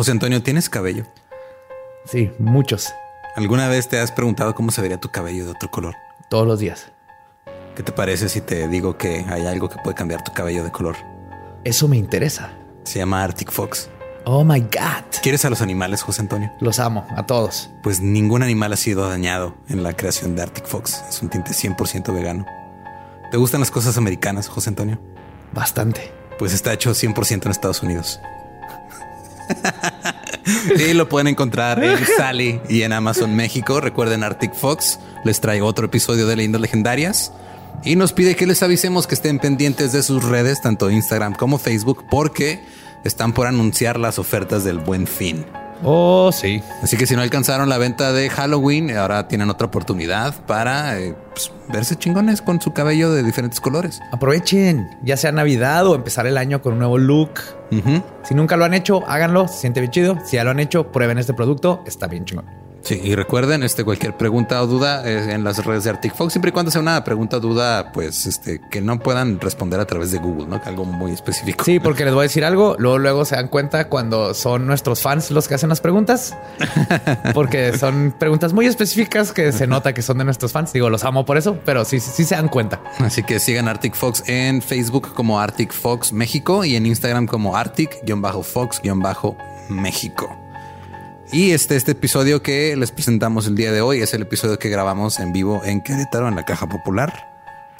José Antonio, ¿tienes cabello? Sí, muchos. ¿Alguna vez te has preguntado cómo se vería tu cabello de otro color? Todos los días. ¿Qué te parece si te digo que hay algo que puede cambiar tu cabello de color? Eso me interesa. Se llama Arctic Fox. Oh my God. ¿Quieres a los animales, José Antonio? Los amo, a todos. Pues ningún animal ha sido dañado en la creación de Arctic Fox. Es un tinte 100% vegano. ¿Te gustan las cosas americanas, José Antonio? Bastante. Pues está hecho 100% en Estados Unidos. y lo pueden encontrar en Sally y en Amazon México. Recuerden Arctic Fox. Les traigo otro episodio de Leyendas Legendarias. Y nos pide que les avisemos que estén pendientes de sus redes, tanto Instagram como Facebook, porque están por anunciar las ofertas del buen fin. Oh, sí. Así que si no alcanzaron la venta de Halloween, ahora tienen otra oportunidad para eh, pues, verse chingones con su cabello de diferentes colores. Aprovechen, ya sea Navidad o empezar el año con un nuevo look. Si nunca lo han hecho, háganlo, se siente bien chido. Si ya lo han hecho, prueben este producto, está bien chingón. Sí, y recuerden, este, cualquier pregunta o duda eh, en las redes de Arctic Fox, siempre y cuando sea una pregunta o duda, pues, este, que no puedan responder a través de Google, ¿no? Algo muy específico. Sí, porque les voy a decir algo, luego, luego se dan cuenta cuando son nuestros fans los que hacen las preguntas, porque son preguntas muy específicas que se nota que son de nuestros fans. Digo, los amo por eso, pero sí, sí se dan cuenta. Así que sigan Arctic Fox en Facebook como Arctic Fox México y en Instagram como Arctic-Fox-México. Y este, este episodio que les presentamos el día de hoy es el episodio que grabamos en vivo en Querétaro, en la Caja Popular.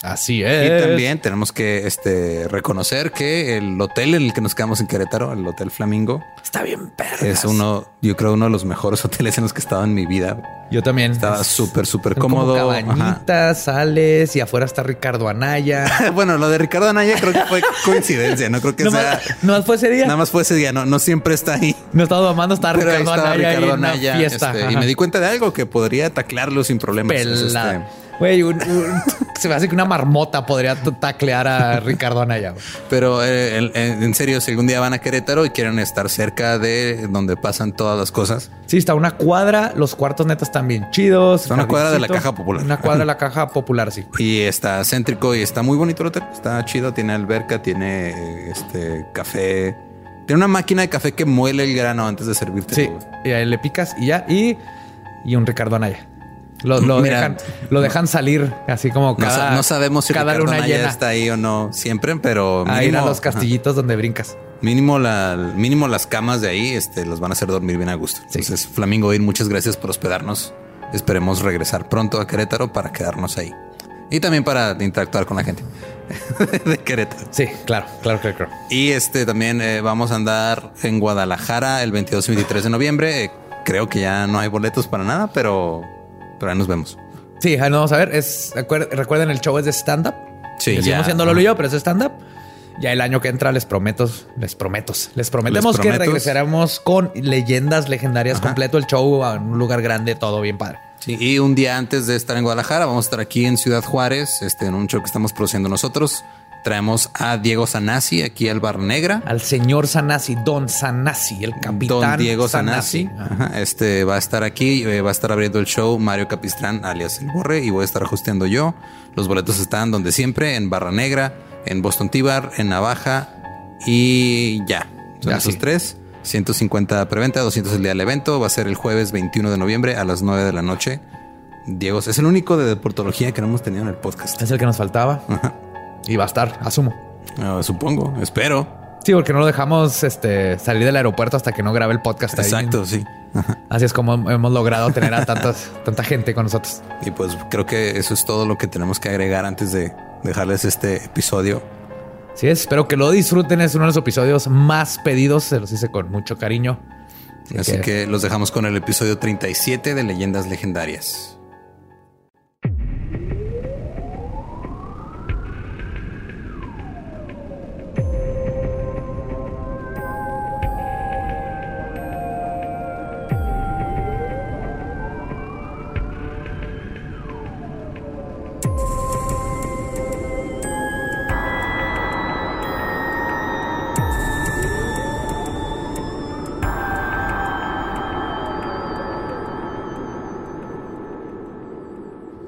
Así es. Y también tenemos que este, reconocer que el hotel en el que nos quedamos en Querétaro, el Hotel Flamingo, está bien perras. Es uno, yo creo, uno de los mejores hoteles en los que he estado en mi vida. Yo también. Estaba súper, súper cómodo. cabañitas, sales y afuera está Ricardo Anaya. bueno, lo de Ricardo Anaya creo que fue coincidencia. No creo que no sea. Más, no más fue ese día. Nada más fue ese día. No, no siempre está ahí. No estaba amando estar Ricardo Anaya. Ricardo Anaya fiesta. Este, y me di cuenta de algo que podría taclarlo sin problemas. Este, Güey, se me hace que una marmota podría taclear a Ricardo Anaya. Pero eh, en serio, si algún día van a Querétaro y quieren estar cerca de donde pasan todas las cosas. Sí, está una cuadra, los cuartos netos están bien chidos. Está una cuadra de la caja popular. Una cuadra de la caja popular, sí. Y está céntrico y está muy bonito el hotel. Está chido, tiene alberca, tiene este café. Tiene una máquina de café que muele el grano antes de servirte. Sí, y ahí le picas y ya. Y, y un Ricardo Anaya. Lo, dejan, lo dejan salir así como cada. No, sabemos si cada luna llena está ahí o no siempre, pero mínimo, ahí a los castillitos donde brincas. Mínimo, la, mínimo las camas de ahí este, los van a hacer dormir bien a gusto. Entonces, Flamingo Ir, muchas gracias por hospedarnos. Esperemos regresar pronto a Querétaro para quedarnos ahí. Y también para interactuar con la gente de Querétaro. Sí, claro, claro, claro. claro. Y este también eh, vamos a andar en Guadalajara el 22 y 23 de noviembre. Eh, creo que ya no hay boletos para nada, pero pero ahí nos vemos. Sí, ahí nos vamos a ver. Es, recuerden, el show es de stand-up. Sí, ya. Seguimos haciéndolo yo, pero es stand-up. Ya el año que entra les prometo, les prometo, les prometemos que regresaremos con leyendas legendarias completo el show a un lugar grande, todo bien padre. Sí, y un día antes de estar en Guadalajara, vamos a estar aquí en Ciudad Juárez, este, en un show que estamos produciendo nosotros. Traemos a Diego Sanasi aquí al Bar Negra. Al señor Sanasi, Don Sanasi, el capitán. Don Diego Sanasi. Este va a estar aquí, eh, va a estar abriendo el show Mario Capistrán, alias El Borre, y voy a estar ajusteando yo. Los boletos están donde siempre, en Barra Negra, en Boston Tibar, en Navaja y ya. Son esos tres. 150 preventa, 200 el día del evento. Va a ser el jueves 21 de noviembre a las 9 de la noche. Diego es el único de deportología que no hemos tenido en el podcast. Es el que nos faltaba. Ajá. Y va a estar, asumo. Ah, supongo, espero. Sí, porque no lo dejamos este, salir del aeropuerto hasta que no grabe el podcast. Exacto, sí. Así es como hemos logrado tener a tantas, tanta gente con nosotros. Y pues creo que eso es todo lo que tenemos que agregar antes de dejarles este episodio. Sí, espero que lo disfruten. Es uno de los episodios más pedidos. Se los hice con mucho cariño. Así, que... que los dejamos con el episodio 37 de Leyendas Legendarias.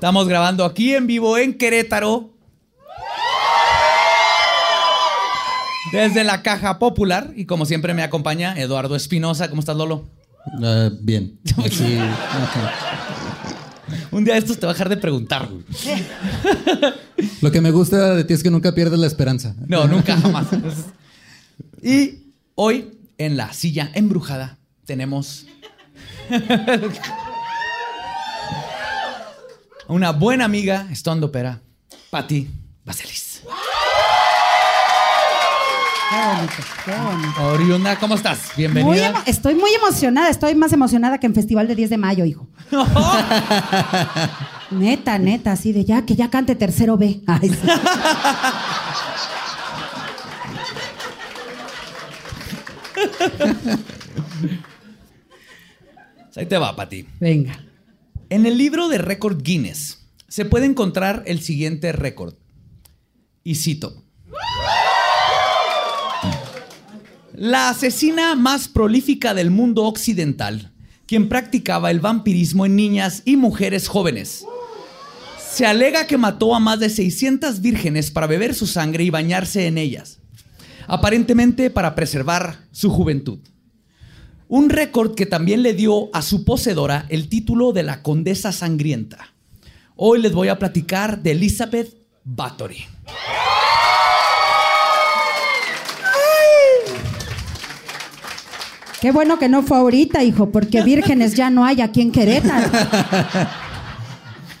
Estamos grabando aquí en vivo en Querétaro. Desde la caja popular. Y como siempre me acompaña Eduardo Espinosa. ¿Cómo estás, Lolo? Uh, bien. Sí. Un día estos te va a dejar de preguntar. Lo que me gusta de ti es que nunca pierdes la esperanza. No, nunca, jamás. Y hoy, en la silla embrujada, tenemos una buena amiga, estando pera, Patti Vaselis. Qué bonito, qué bonito. Oriunda, ¿cómo estás? Muy Bienvenida. emo- estoy muy emocionada, estoy más emocionada que en Festival de 10 de mayo, hijo. neta, neta, así de ya, que ya cante tercero B. Ay, sí. Ahí te va, Pati. Venga. En el libro de récord Guinness se puede encontrar el siguiente récord. Y cito. La asesina más prolífica del mundo occidental, quien practicaba el vampirismo en niñas y mujeres jóvenes. Se alega que mató a más de 600 vírgenes para beber su sangre y bañarse en ellas, aparentemente para preservar su juventud. Un récord que también le dio a su poseedora el título de la Condesa Sangrienta. Hoy les voy a platicar de Elizabeth Bathory. Qué bueno que no fue ahorita, hijo, porque vírgenes ya no hay aquí en Querétaro.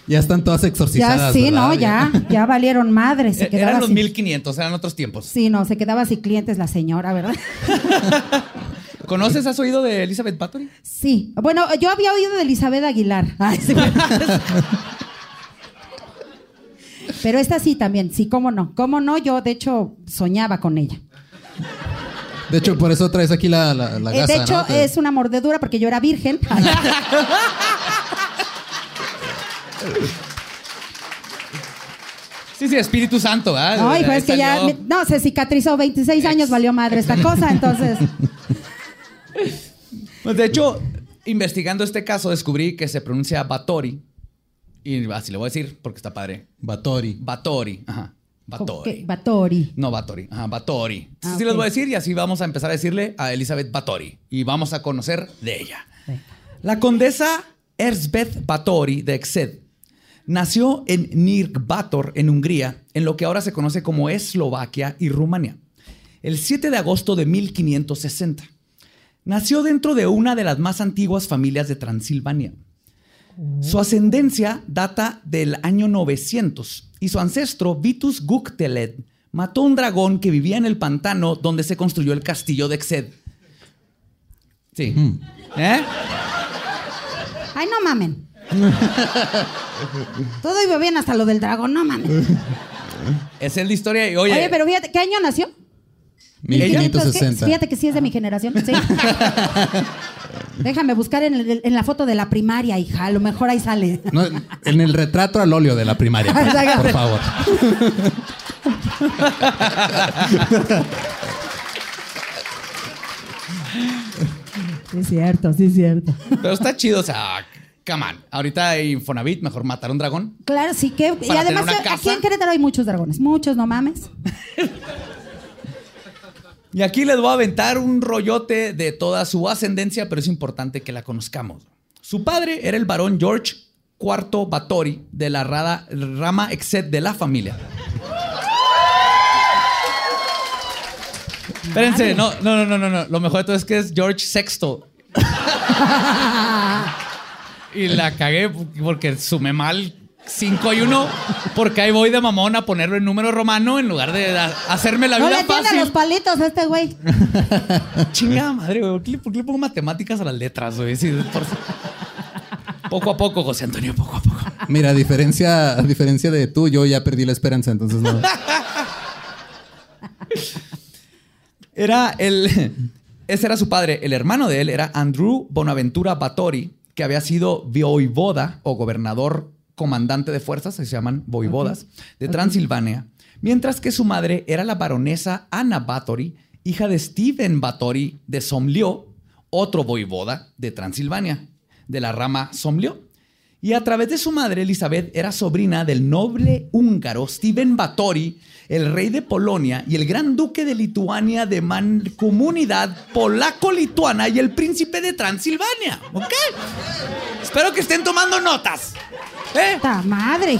Ya están todas Ya exorcizadas. sí, ¿verdad? no, ya, ya valieron madre. Se Eh, quedaba Eran los sin- 1500, eran otros tiempos. Sí, no, se quedaba sin clientes la señora, ¿verdad? ¿Conoces, has oído de Elizabeth Bathory? Sí. Bueno, yo había oído de Elizabeth Aguilar. Ay, sí. Pero esta sí también, sí, cómo no. Cómo no, yo de hecho soñaba con ella. De hecho, por eso traes aquí la, la, la Eh, gasa, de hecho, ¿no? Te- es una mordedura porque yo era virgen. Ay, Sí, sí, Espíritu Santo, ¿ah? Ay, pues que ya, no, se cicatrizó 26 años, valió madre esta cosa, entonces. Pues, de hecho, investigando este caso, descubrí que se pronuncia Bathory. Y así le voy a decir porque está padre. Batori. Bathory. Ajá. Batori. No, Bathory. Ajá, Bathory. Ah, sí les voy a decir y así vamos a empezar a decirle a Elizabeth Bathory. Y vamos a conocer de ella. La condesa Erzbeth Bathory de Exed nació en Nirgbator, en Hungría, en lo que ahora se conoce como Eslovaquia y Rumania, el 7 de agosto de 1560. Nació dentro de una de las más antiguas familias de Transilvania. Su ascendencia data del año 900 y su ancestro Vitus Gukteled mató un dragón que vivía en el pantano donde se construyó el castillo de Exed. Sí. ¿Eh? Ay, no mamen. Todo iba bien hasta lo del dragón, no mamen. Esa es la historia. Y oye, Oye, pero fíjate, ¿qué año nació? 1560. Fíjate que sí es de mi generación, sí. Déjame buscar en, el- en la foto de la primaria, hija. A lo mejor ahí sale. No, en el retrato al óleo de la primaria, por, Exacto. por favor. Sí, es cierto, sí, es cierto. pero está chido, o sea, come on. Ahorita hay Infonavit, mejor matar un dragón. Claro, sí que. Y además, aquí en Querétaro hay muchos dragones. Muchos, no mames. Y aquí les voy a aventar un rollote de toda su ascendencia, pero es importante que la conozcamos. Su padre era el varón George IV Bathory de la rada- rama Exed de la familia. Espérense, no, no, no, no, no, no. Lo mejor de todo es que es George VI. y la cagué porque sumé mal 5 y 1, porque ahí voy de mamón a ponerlo en número romano en lugar de hacerme la No vida le fácil. los palitos a este güey. Chingada madre, güey. ¿Por qué, le- por qué le pongo matemáticas a las letras, güey? Sí, por- Poco a poco, José Antonio, poco a poco. Mira, a diferencia, a diferencia de tú, yo ya perdí la esperanza, entonces no. Era el, ese era su padre. El hermano de él era Andrew Bonaventura Batory, que había sido voivoda o gobernador comandante de fuerzas, se llaman voivodas, de Transilvania. Mientras que su madre era la baronesa Anna Batory, hija de Stephen Batory de Somlio, otro voivoda de Transilvania, de la rama Somlio. Y a través de su madre, Elizabeth era sobrina del noble húngaro Stephen Batory, el rey de Polonia y el gran duque de Lituania de mancomunidad polaco-lituana y el príncipe de Transilvania. ¿Ok? Espero que estén tomando notas. ¿Eh? ¡Ta madre!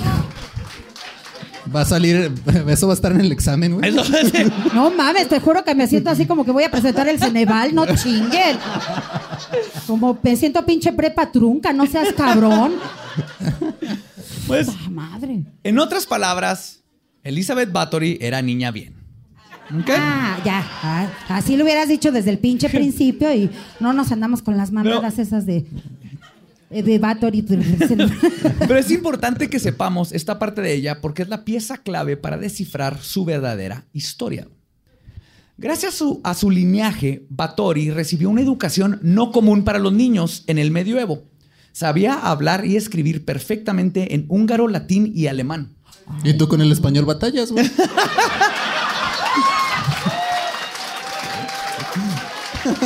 Va a salir, eso va a estar en el examen, güey. Eso es- No mames, te juro que me siento así como que voy a presentar el Ceneval, no chinguen. Como me siento pinche prepa trunca, no seas cabrón. Pues, ¡Ta madre! en otras palabras, Elizabeth Bathory era niña bien. ¿Ok? Ah, ya. ah, así lo hubieras dicho desde el pinche principio y no nos andamos con las mamadas esas de. De Bathory. Pero es importante que sepamos esta parte de ella porque es la pieza clave para descifrar su verdadera historia. Gracias a su, a su lineaje, Bathory recibió una educación no común para los niños en el medioevo. Sabía hablar y escribir perfectamente en húngaro, latín y alemán. Y tú con el español batallas, güey.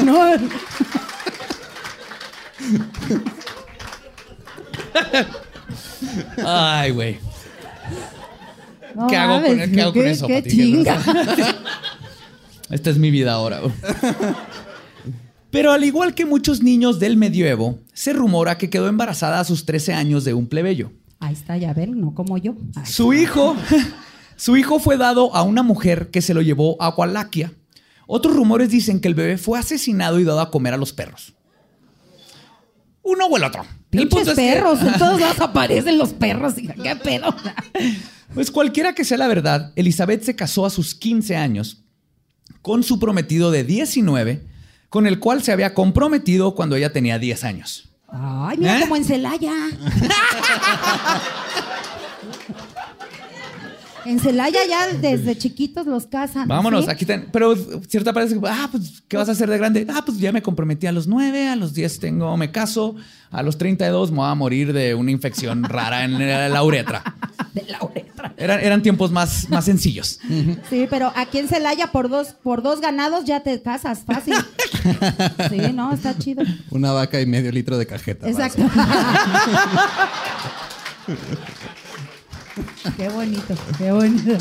no. Ay, güey. no ¿Qué hago con- qué hago con eso, Qué Pati? chinga. Esta es mi vida ahora. güey. Pero al igual que muchos niños del medioevo, se rumora que quedó embarazada a sus 13 años de un plebeyo. Ahí está, ya ven, no como yo. Su hijo, su hijo fue dado a una mujer que se lo llevó a Walaquia. Otros rumores dicen que el bebé fue asesinado y dado a comer a los perros. Uno o el otro. Pinches que- perros, en todos lados aparecen los perros. hija, ¿Qué pedo? Pues cualquiera que sea la verdad, Elizabeth se casó a sus 15 años con su prometido de 19, con el cual se había comprometido cuando ella tenía 10 años. Ay, mira ¿Eh? como en Celaya. en Celaya ya desde chiquitos los casan. Vámonos, ¿sí? aquí ten- Pero cierta parece que, ah, pues, ¿qué vas a hacer de grande? Ah, pues ya me comprometí a los 9, a los 10 tengo, me caso, a los 32 me voy a morir de una infección rara en la uretra. De la uretra. Eran, eran tiempos más, más sencillos. Sí, pero aquí en Celaya por dos, por dos ganados ya te casas fácil. Sí, no, está chido. Una vaca y medio litro de cajeta. Exacto. qué bonito, qué bonito.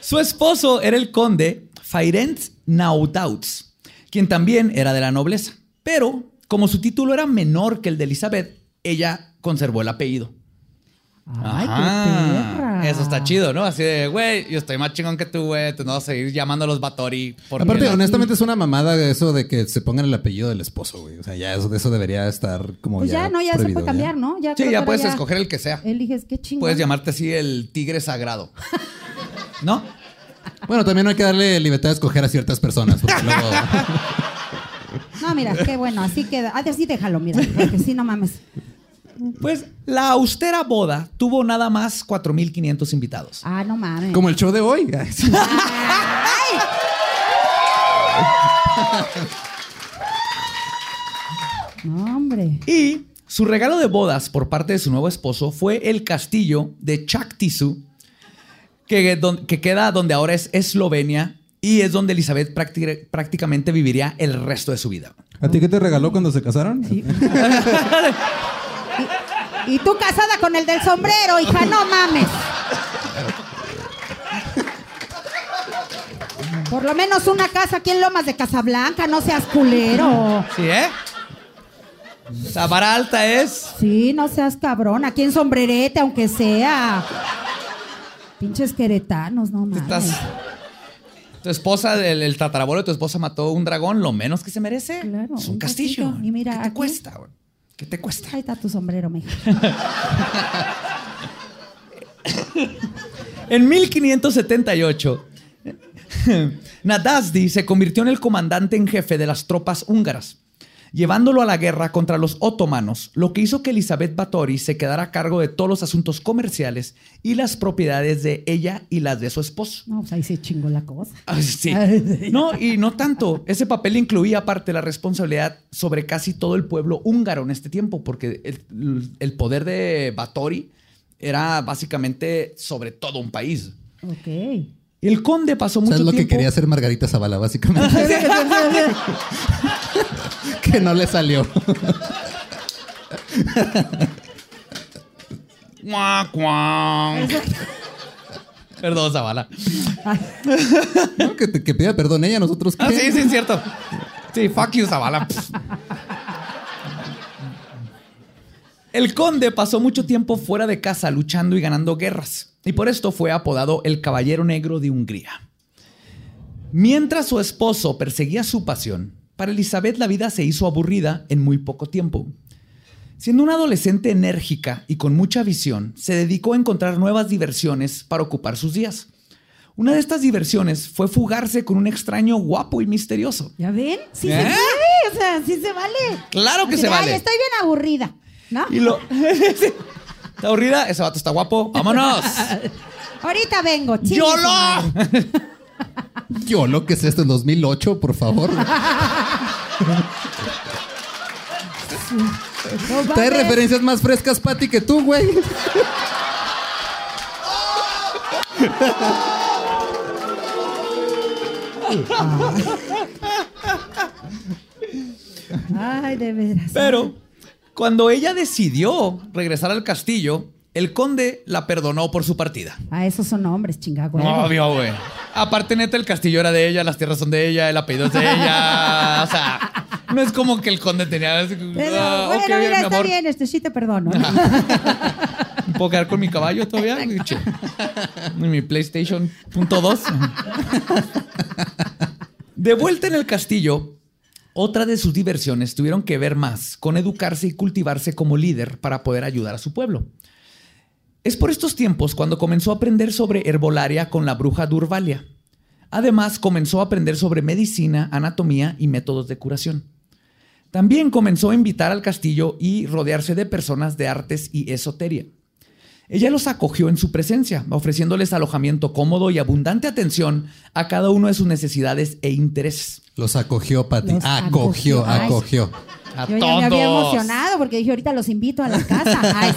Su esposo era el conde Feirent Naudauts, quien también era de la nobleza. Pero, como su título era menor que el de Elizabeth, ella conservó el apellido. Ay, Ajá. qué perra. Eso está chido, ¿no? Así de, güey, yo estoy más chingón que tú, güey. Tú no vas a seguir llamando a los Batori. Aparte, honestamente, es una mamada eso de que se pongan el apellido del esposo, güey. O sea, ya eso, eso debería estar como Pues ya, no, ya se puede cambiar, ¿no? Ya Sí, ya puedes escoger el que sea. Eliges qué chingón. Puedes llamarte así el tigre sagrado. ¿No? Bueno, también no hay que darle libertad de escoger a ciertas personas. Porque luego... No, mira, qué bueno, así queda. Ah, así déjalo, mira, porque sí, no mames. Pues la austera boda tuvo nada más 4.500 invitados. Ah, no mames. como el show de hoy. No, hombre. Y su regalo de bodas por parte de su nuevo esposo fue el castillo de Chaktisu, que, que queda donde ahora es Eslovenia y es donde Elizabeth prácti- prácticamente viviría el resto de su vida. ¿A ti qué te regaló cuando se casaron? Y tú casada con el del sombrero, hija, no mames. Por lo menos una casa aquí en Lomas de Casablanca, no seas culero. ¿Sí, eh? La vara alta es... Sí, no seas cabrón. Aquí en sombrerete, aunque sea. Pinches queretanos, no mames. Estás... Tu esposa, el, el tatarabuelo de tu esposa mató un dragón, lo menos que se merece Claro, es un un castillo. castillo. Y mira, ¿Qué te aquí- cuesta? güey? ¿Qué te cuesta? Ahí está tu sombrero, mija. En 1578, Nadazdi se convirtió en el comandante en jefe de las tropas húngaras. Llevándolo a la guerra contra los otomanos, lo que hizo que Elizabeth Báthory se quedara a cargo de todos los asuntos comerciales y las propiedades de ella y las de su esposo. No, pues ahí se chingó la cosa. Ah, sí. No, y no tanto. Ese papel incluía aparte la responsabilidad sobre casi todo el pueblo húngaro en este tiempo, porque el, el poder de Báthory era básicamente sobre todo un país. Ok. El conde pasó mucho sea, es lo que tiempo. quería hacer Margarita Zavala, básicamente. que no le salió. Perdón, Zavala. No, que, que pida perdón ella, nosotros qué. Ah, sí, sí, es cierto. Sí, fuck you, Zavala. El conde pasó mucho tiempo fuera de casa luchando y ganando guerras, y por esto fue apodado el Caballero Negro de Hungría. Mientras su esposo perseguía su pasión, para Elizabeth la vida se hizo aburrida en muy poco tiempo. Siendo una adolescente enérgica y con mucha visión, se dedicó a encontrar nuevas diversiones para ocupar sus días. Una de estas diversiones fue fugarse con un extraño guapo y misterioso. ¿Ya ven? Sí ¿Eh? se vale. O sea, sí se vale. Claro que se de, "Ay, vale. estoy bien aburrida. ¿No? Y lo. ¿Está aburrida? Ese vato está guapo. ¡Vámonos! Ahorita vengo, su ¡Yolo! madre. Yo lo que es esto en 2008, por favor. No Trae referencias más frescas, Pati, que tú, güey. Ay, de veras. Pero cuando ella decidió regresar al castillo, el conde la perdonó por su partida. Ah, esos son hombres, chingado. Obvio, güey. Aparte, neta, el castillo era de ella, las tierras son de ella, el apellido es de ella. O sea, no es como que el conde tenía. Pero, Ah, bueno, ok, bien, mira, mi está amor. bien, este sí te perdono. ¿no? ¿Puedo quedar con mi caballo todavía? Mi PlayStation punto dos. De vuelta en el castillo, otra de sus diversiones tuvieron que ver más con educarse y cultivarse como líder para poder ayudar a su pueblo. Es por estos tiempos cuando comenzó a aprender sobre herbolaria con la bruja Durvalia. Además, comenzó a aprender sobre medicina, anatomía y métodos de curación. También comenzó a invitar al castillo y rodearse de personas de artes y esoteria. Ella los acogió en su presencia, ofreciéndoles alojamiento cómodo y abundante atención a cada uno de sus necesidades e intereses. Los acogió, Pati. Los Acogió, acogió. A Yo ya me había emocionado porque dije, ahorita los invito a la casa. Ay,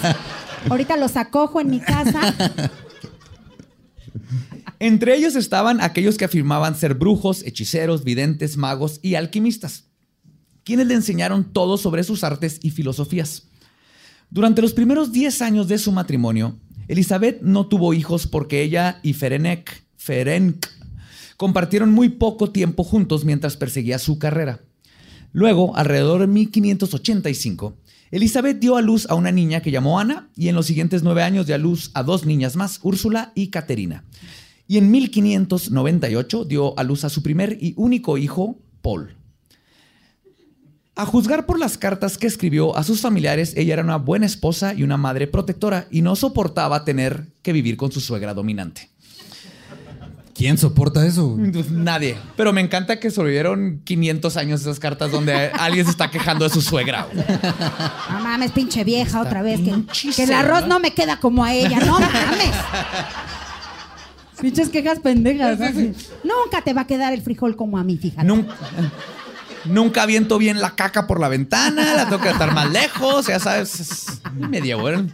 ahorita los acojo en mi casa. Entre ellos estaban aquellos que afirmaban ser brujos, hechiceros, videntes, magos y alquimistas, quienes le enseñaron todo sobre sus artes y filosofías. Durante los primeros 10 años de su matrimonio, Elizabeth no tuvo hijos porque ella y Ferenc, Ferenc compartieron muy poco tiempo juntos mientras perseguía su carrera. Luego, alrededor de 1585, Elizabeth dio a luz a una niña que llamó Ana y en los siguientes nueve años dio a luz a dos niñas más, Úrsula y Caterina. Y en 1598 dio a luz a su primer y único hijo, Paul. A juzgar por las cartas que escribió a sus familiares, ella era una buena esposa y una madre protectora y no soportaba tener que vivir con su suegra dominante. ¿Quién soporta eso? Pues, Nadie. Pero me encanta que sobrevivieron 500 años esas cartas donde alguien se está quejando de su suegra. No mames, pinche vieja, otra vez. Que, el arroz no me queda como a ella. No mames. Pinches quejas pendejas. Nunca te va a quedar el frijol como a mí, fíjate. Nunca, nunca aviento bien la caca por la ventana, la tengo que estar más lejos, ya sabes. es medio bueno.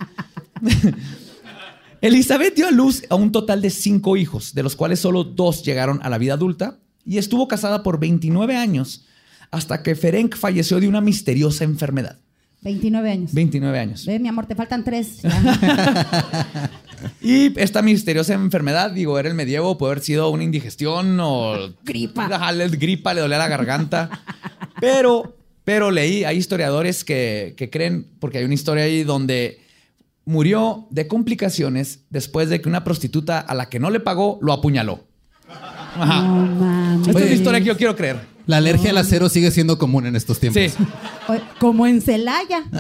Elizabeth dio a luz a un total de cinco hijos, de los cuales solo dos llegaron a la vida adulta, y estuvo casada por 29 años hasta que Ferenc falleció de una misteriosa enfermedad. 29 años. 29 años. Ve, mi amor, te faltan tres. Y esta misteriosa enfermedad, digo, era el medievo, puede haber sido una indigestión o Gripa. Gripa, le dolía la garganta. Pero, pero leí, hay historiadores que, que creen, porque hay una historia ahí donde murió de complicaciones después de que una prostituta a la que no le pagó lo apuñaló. Ajá. No mames. Esta es la historia que yo quiero creer. La alergia al acero sigue siendo común en estos tiempos. Sí. Como en Celaya.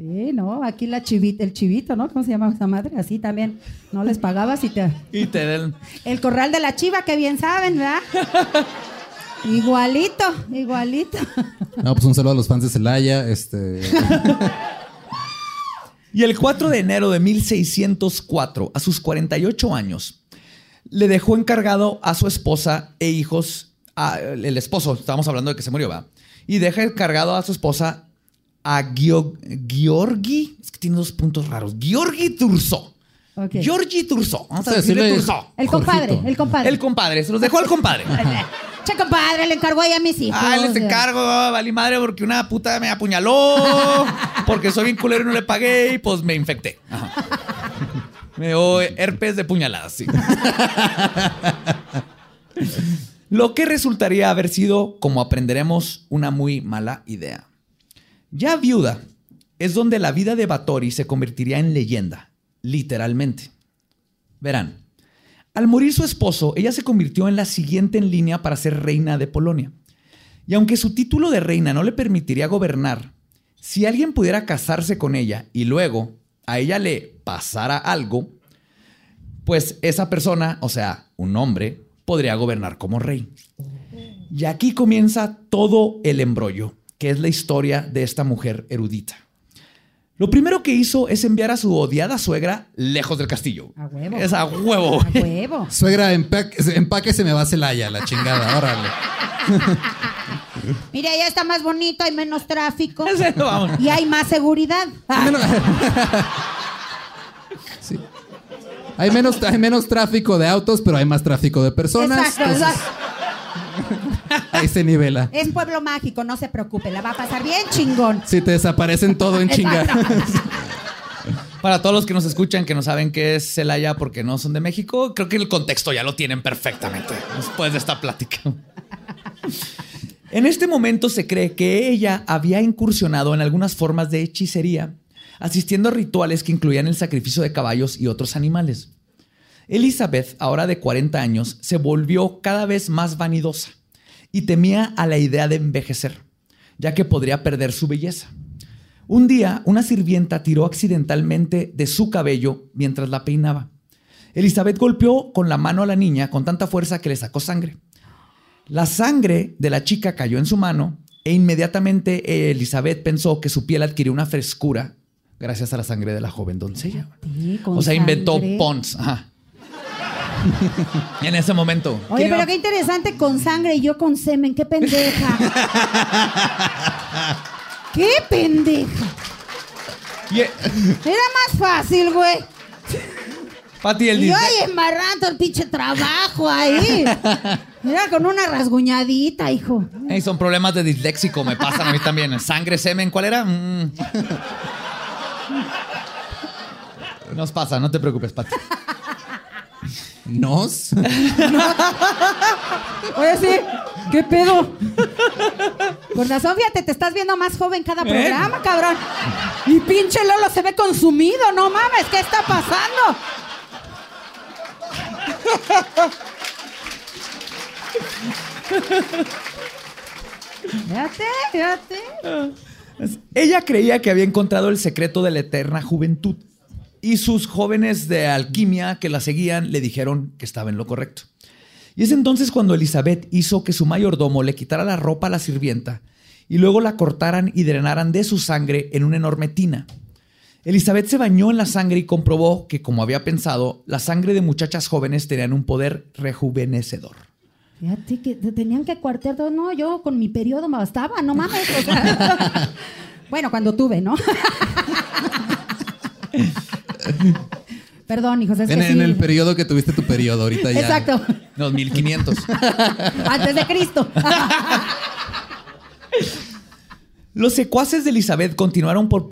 Sí, no, aquí la chivita, el chivito, ¿no? ¿Cómo se llama esa madre? Así también. No les pagabas y te. Y te den. El corral de la chiva, que bien saben, ¿verdad? Igualito, igualito. No, pues un saludo a los fans de Celaya. Este. Y el 4 de enero de 1604, a sus 48 años, le dejó encargado a su esposa e hijos, a- el esposo, estábamos hablando de que se murió, ¿va? Y deja encargado a su esposa a Gio- Giorgi, es que tiene dos puntos raros, Giorgi Turso. Giorgi Turso, vamos a decirle Turso. El compadre, Jorgito. el compadre. El compadre, se los dejó al compadre. Che, compadre, le encargó ahí a mis hijos. Ah, les encargo, valí madre porque una puta me apuñaló, porque soy bien culero y no le pagué y pues me infecté. Ajá. Me dio herpes de puñaladas, sí. Lo que resultaría haber sido, como aprenderemos, una muy mala idea. Ya viuda es donde la vida de Batori se convertiría en leyenda, literalmente. Verán, al morir su esposo, ella se convirtió en la siguiente en línea para ser reina de Polonia. Y aunque su título de reina no le permitiría gobernar, si alguien pudiera casarse con ella y luego a ella le pasara algo, pues esa persona, o sea, un hombre, podría gobernar como rey. Y aquí comienza todo el embrollo, que es la historia de esta mujer erudita. Lo primero que hizo es enviar a su odiada suegra lejos del castillo. A huevo. Es a huevo. A huevo. Suegra, empaque, empaque se me va a Celaya, la chingada. Órale. Mira, ya está más bonito, hay menos tráfico. Vamos. Y hay más seguridad. Sí. Hay menos, hay menos tráfico de autos, pero hay más tráfico de personas. Exacto, entonces, exacto. ahí se nivela. Es pueblo mágico, no se preocupe, la va a pasar bien chingón. Si te desaparecen todo en chinga. Para todos los que nos escuchan que no saben qué es Celaya porque no son de México, creo que el contexto ya lo tienen perfectamente después de esta plática. En este momento se cree que ella había incursionado en algunas formas de hechicería, asistiendo a rituales que incluían el sacrificio de caballos y otros animales. Elizabeth, ahora de 40 años, se volvió cada vez más vanidosa y temía a la idea de envejecer, ya que podría perder su belleza. Un día, una sirvienta tiró accidentalmente de su cabello mientras la peinaba. Elizabeth golpeó con la mano a la niña con tanta fuerza que le sacó sangre. La sangre de la chica cayó en su mano e inmediatamente Elizabeth pensó que su piel adquirió una frescura gracias a la sangre de la joven doncella. Sí, con O sea, inventó. Pons. Ajá. en ese momento. Oye, ¿Quién pero qué interesante con sangre y yo con semen. Qué pendeja. qué pendeja. Era más fácil, güey. Pati, el Y ahí embarrando el pinche trabajo ahí. Mira, con una rasguñadita, hijo. Ey, son problemas de disléxico, me pasan a mí también. Sangre, semen, ¿cuál era? Mm. Nos pasa, no te preocupes, Pati. ¿Nos? Oye, sí. ¿Qué pedo? Con razón, fíjate, te estás viendo más joven cada programa, cabrón. Y pinche Lolo se ve consumido, no mames, ¿qué está pasando? Fíjate, fíjate. Ella creía que había encontrado el secreto de la eterna juventud. Y sus jóvenes de alquimia que la seguían le dijeron que estaba en lo correcto. Y es entonces cuando Elizabeth hizo que su mayordomo le quitara la ropa a la sirvienta y luego la cortaran y drenaran de su sangre en una enorme tina. Elizabeth se bañó en la sangre y comprobó que, como había pensado, la sangre de muchachas jóvenes tenían un poder rejuvenecedor. Fíjate que te tenían que cuartear todo. No, yo con mi periodo me bastaba, no mames. o sea. bueno, cuando tuve, ¿no? Perdón, hijos, es En, que en sí. el periodo que tuviste tu periodo, ahorita ya. Exacto. Los 1500. Antes de Cristo. Los secuaces de Elizabeth continuaron por...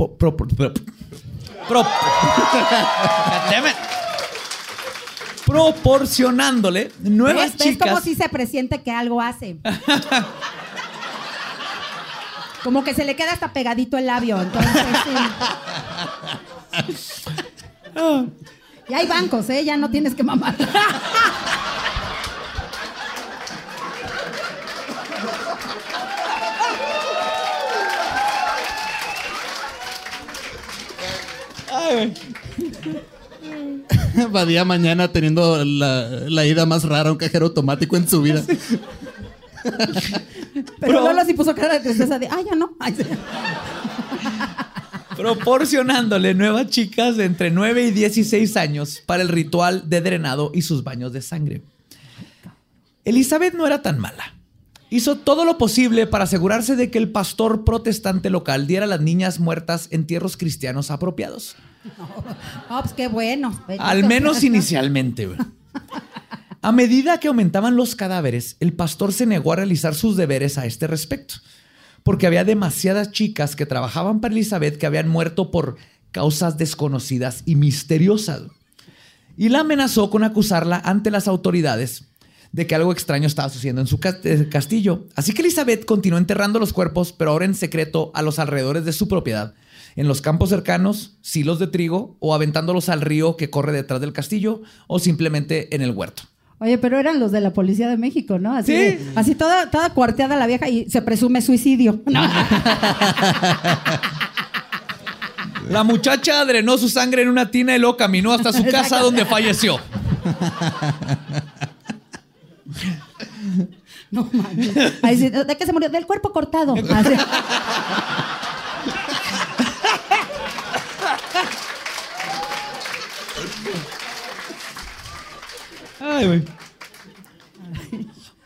proporcionándole nuevas ¿Ves, ves chicas. cómo si se presiente que algo hace? Como que se le queda hasta pegadito el labio. Entonces, sí. Y hay bancos, ¿eh? Ya no tienes que mamar. Badía mañana teniendo la, la ida más rara a un cajero automático en su vida. Pero Lolo sí puso cara de tristeza de, ah, ya no. Ay, sí. Proporcionándole nuevas chicas de entre 9 y 16 años para el ritual de drenado y sus baños de sangre. Elizabeth no era tan mala. Hizo todo lo posible para asegurarse de que el pastor protestante local diera a las niñas muertas entierros cristianos apropiados. No, pues qué bueno. Al menos inicialmente. A medida que aumentaban los cadáveres, el pastor se negó a realizar sus deberes a este respecto, porque había demasiadas chicas que trabajaban para Elizabeth que habían muerto por causas desconocidas y misteriosas. Y la amenazó con acusarla ante las autoridades de que algo extraño estaba sucediendo en su eh, castillo. Así que Elizabeth continuó enterrando los cuerpos, pero ahora en secreto a los alrededores de su propiedad, en los campos cercanos, silos de trigo, o aventándolos al río que corre detrás del castillo, o simplemente en el huerto. Oye, pero eran los de la Policía de México, ¿no? Así, Sí. de- así toda, toda cuarteada la vieja y se presume suicidio. No. La muchacha drenó su sangre en una tina y luego caminó hasta su casa donde falleció. No mames. ¿De qué se murió? Del cuerpo cortado. Así. Ay, güey.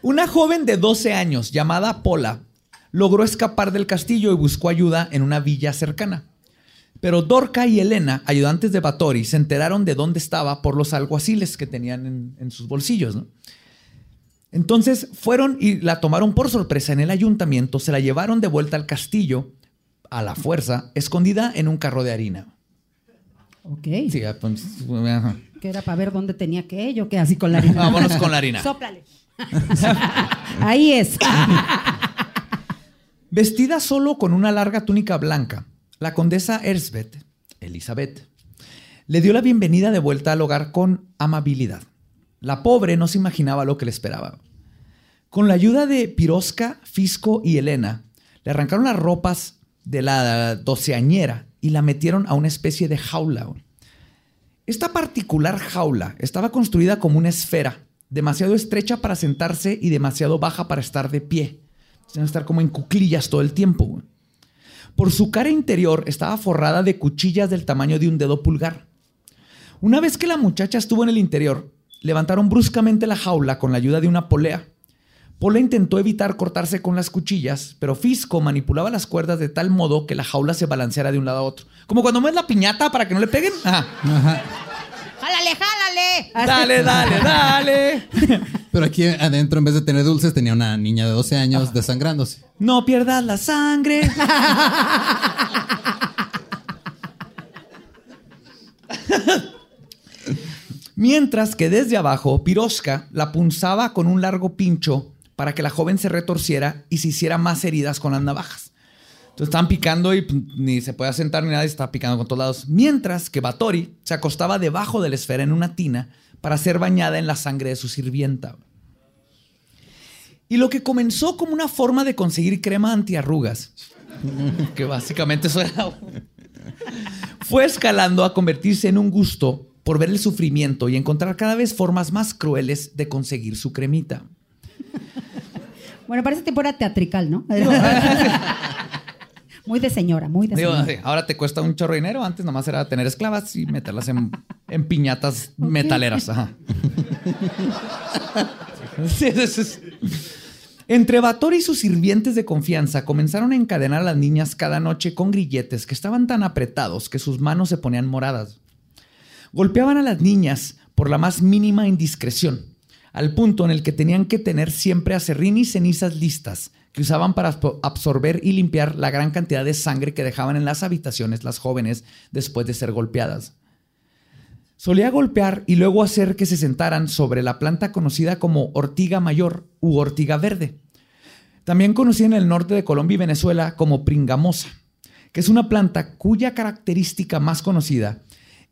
Una joven de 12 años llamada Pola logró escapar del castillo y buscó ayuda en una villa cercana. Pero Dorca y Elena, ayudantes de Batori, se enteraron de dónde estaba por los alguaciles que tenían en, en sus bolsillos. ¿no? Entonces fueron y la tomaron por sorpresa en el ayuntamiento, se la llevaron de vuelta al castillo a la fuerza, escondida en un carro de harina. Ok. Sí, ya, pues, ajá. Que era para ver dónde tenía que ello, que así con la harina. Vámonos con la harina. Sóplale. Ahí es. Vestida solo con una larga túnica blanca, la condesa Erzbeth, Elizabeth, le dio la bienvenida de vuelta al hogar con amabilidad. La pobre no se imaginaba lo que le esperaba. Con la ayuda de Pirosca, Fisco y Elena, le arrancaron las ropas de la doceañera y la metieron a una especie de jaula. Esta particular jaula estaba construida como una esfera, demasiado estrecha para sentarse y demasiado baja para estar de pie. Que estar como en cuclillas todo el tiempo. Por su cara interior estaba forrada de cuchillas del tamaño de un dedo pulgar. Una vez que la muchacha estuvo en el interior, levantaron bruscamente la jaula con la ayuda de una polea. Pola intentó evitar cortarse con las cuchillas, pero Fisco manipulaba las cuerdas de tal modo que la jaula se balanceara de un lado a otro. Como cuando mueves la piñata para que no le peguen. Ajá. ¡Jálale, jálale! Dale, dale, dale. Pero aquí adentro, en vez de tener dulces, tenía una niña de 12 años desangrándose. No pierdas la sangre. Mientras que desde abajo, Pirosca la punzaba con un largo pincho para que la joven se retorciera y se hiciera más heridas con las navajas. Entonces estaban picando y pues, ni se podía sentar ni nada y estaba picando con todos lados. Mientras que Batori se acostaba debajo de la esfera en una tina para ser bañada en la sangre de su sirvienta. Y lo que comenzó como una forma de conseguir crema antiarrugas, que básicamente eso fue escalando a convertirse en un gusto por ver el sufrimiento y encontrar cada vez formas más crueles de conseguir su cremita. Bueno, tiempo era teatrical, ¿no? muy de señora, muy de Digo, señora. ahora te cuesta un chorro de dinero, antes nomás era tener esclavas y meterlas en, en piñatas metaleras. Ajá. Sí. Entre Bator y sus sirvientes de confianza comenzaron a encadenar a las niñas cada noche con grilletes que estaban tan apretados que sus manos se ponían moradas. Golpeaban a las niñas por la más mínima indiscreción, al punto en el que tenían que tener siempre acerrín y cenizas listas que usaban para absor- absorber y limpiar la gran cantidad de sangre que dejaban en las habitaciones las jóvenes después de ser golpeadas. Solía golpear y luego hacer que se sentaran sobre la planta conocida como ortiga mayor u ortiga verde, también conocida en el norte de Colombia y Venezuela como pringamosa, que es una planta cuya característica más conocida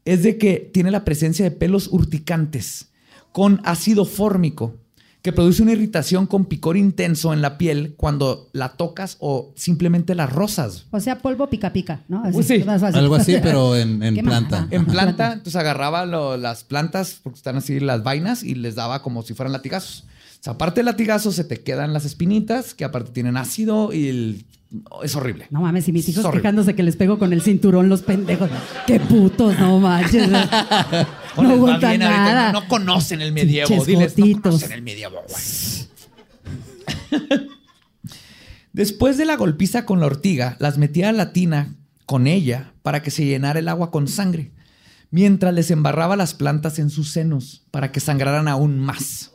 es de que tiene la presencia de pelos urticantes con ácido fórmico, que produce una irritación con picor intenso en la piel cuando la tocas o simplemente la rozas. O sea, polvo pica pica, ¿no? Así, Pues sí, más fácil. Algo así, pero en, en planta. En planta, entonces agarraba lo- las plantas, porque están así las vainas, y les daba como si fueran latigazos. O sea, aparte del latigazo, se te quedan las espinitas, que aparte tienen ácido y el- es horrible. No mames, y mis hijos quejándose que les pego con el cinturón los pendejos. Qué putos, no manches. No aguantan nada. No, no conocen el medievo. Diles, no conocen el medievo, güey. Después de la golpiza con la ortiga, las metía a la tina con ella para que se llenara el agua con sangre, mientras les embarraba las plantas en sus senos para que sangraran aún más.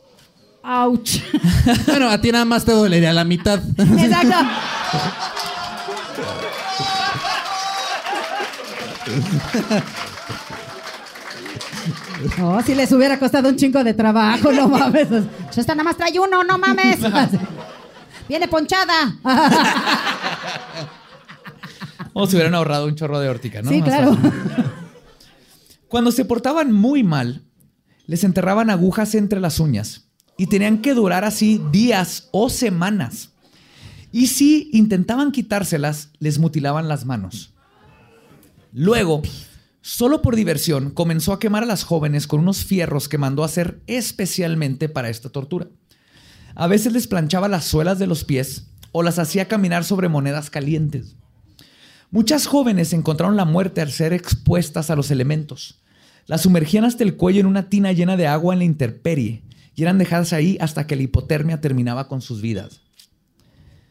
Ouch. Bueno, a ti nada más te dolería la mitad. Exacto. No, si les hubiera costado un chingo de trabajo, no mames. Esta nada más trae uno, no mames. Viene ponchada. O se hubieran ahorrado un chorro de ortiga, ¿no? sí, claro. Cuando se portaban muy mal, les enterraban agujas entre las uñas y tenían que durar así días o semanas. Y si intentaban quitárselas, les mutilaban las manos. Luego, solo por diversión, comenzó a quemar a las jóvenes con unos fierros que mandó hacer especialmente para esta tortura. A veces les planchaba las suelas de los pies o las hacía caminar sobre monedas calientes. Muchas jóvenes encontraron la muerte al ser expuestas a los elementos. Las sumergían hasta el cuello en una tina llena de agua en la intemperie y eran dejadas ahí hasta que la hipotermia terminaba con sus vidas.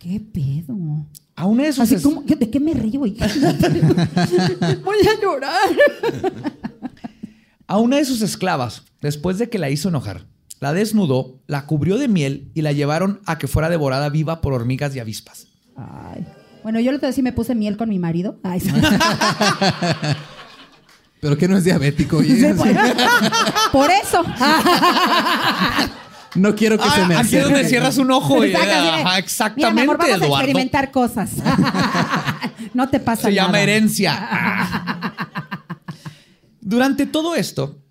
¿Qué pedo? A una de sus Así es- como, ¿de qué me río? Voy a llorar. A una de sus esclavas, después de que la hizo enojar, la desnudó, la cubrió de miel y la llevaron a que fuera devorada viva por hormigas y avispas. Ay. Bueno, yo otro día sí me puse miel con mi marido. Ay, sí. Pero que no es diabético. por, por eso. No quiero que se me Ah, aquí es donde cierras un ojo. y- de, Ajá, Mira, mi exactamente, amor, vamos a Eduardo. experimentar cosas. no te pasa Se nada. llama herencia. Durante todo esto,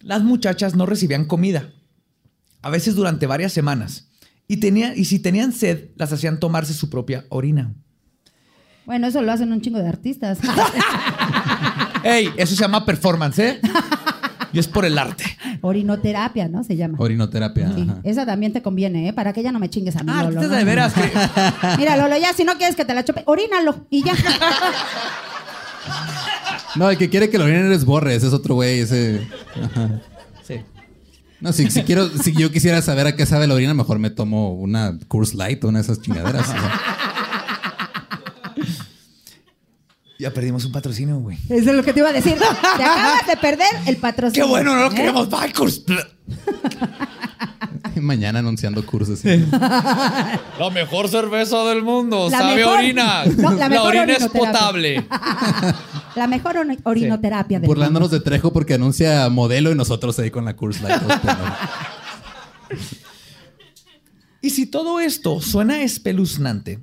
las muchachas no recibían comida. A veces durante varias semanas. Y, tenía, y si tenían sed, las hacían tomarse su propia orina. Bueno, eso lo hacen un chingo de artistas. ¡Ey! Eso se llama performance, ¿eh? Y es por el arte. Orinoterapia, ¿no? Se llama. Orinoterapia. Sí, ajá. esa también te conviene, ¿eh? Para que ya no me chingues a mí, Ah, Lolo. ¿no? de veras. que- Mira, Lolo, ya si no quieres que te la chope, orínalo y ya. No, el que quiere que lo orinen es Borre. Ese es otro güey. Ese... Ajá. Sí. No, si, si quiero, si yo quisiera saber a qué sabe la orina, mejor me tomo una Curse Light o una de esas chingaderas sea. Ya perdimos un patrocinio, güey. Eso es lo que te iba a decir. Te acabas de perder el ¡Qué patrocinio. bueno! No lo ¿eh? queremos. ¡Ay, curs- Mañana anunciando cursos. La mejor cerveza del mundo. La sabe mejor- orina. No, la la mejor orina es orinoterapia. potable. La mejor ori- orinoterapia del Burlándonos de Trejo porque anuncia modelo y nosotros ahí con la Curse Light. Y si todo esto suena espeluznante,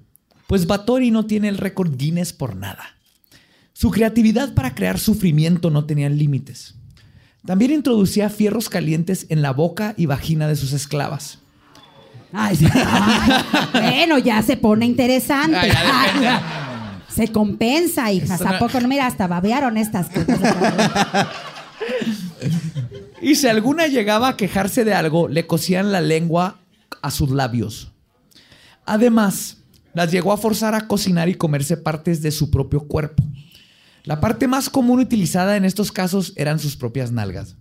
pues Batori no tiene el récord Guinness por nada. Su creatividad para crear sufrimiento no tenía límites. También introducía fierros calientes en la boca y vagina de sus esclavas. Ay, sí. Ay, bueno, ya se pone interesante. Ay, ya se compensa, hijas. ¿A poco no? Mira, hasta babearon estas cosas. Y si alguna llegaba a quejarse de algo, le cosían la lengua a sus labios. Además, las llegó a forzar a cocinar y comerse partes de su propio cuerpo. La parte más común utilizada en estos casos eran sus propias nalgas.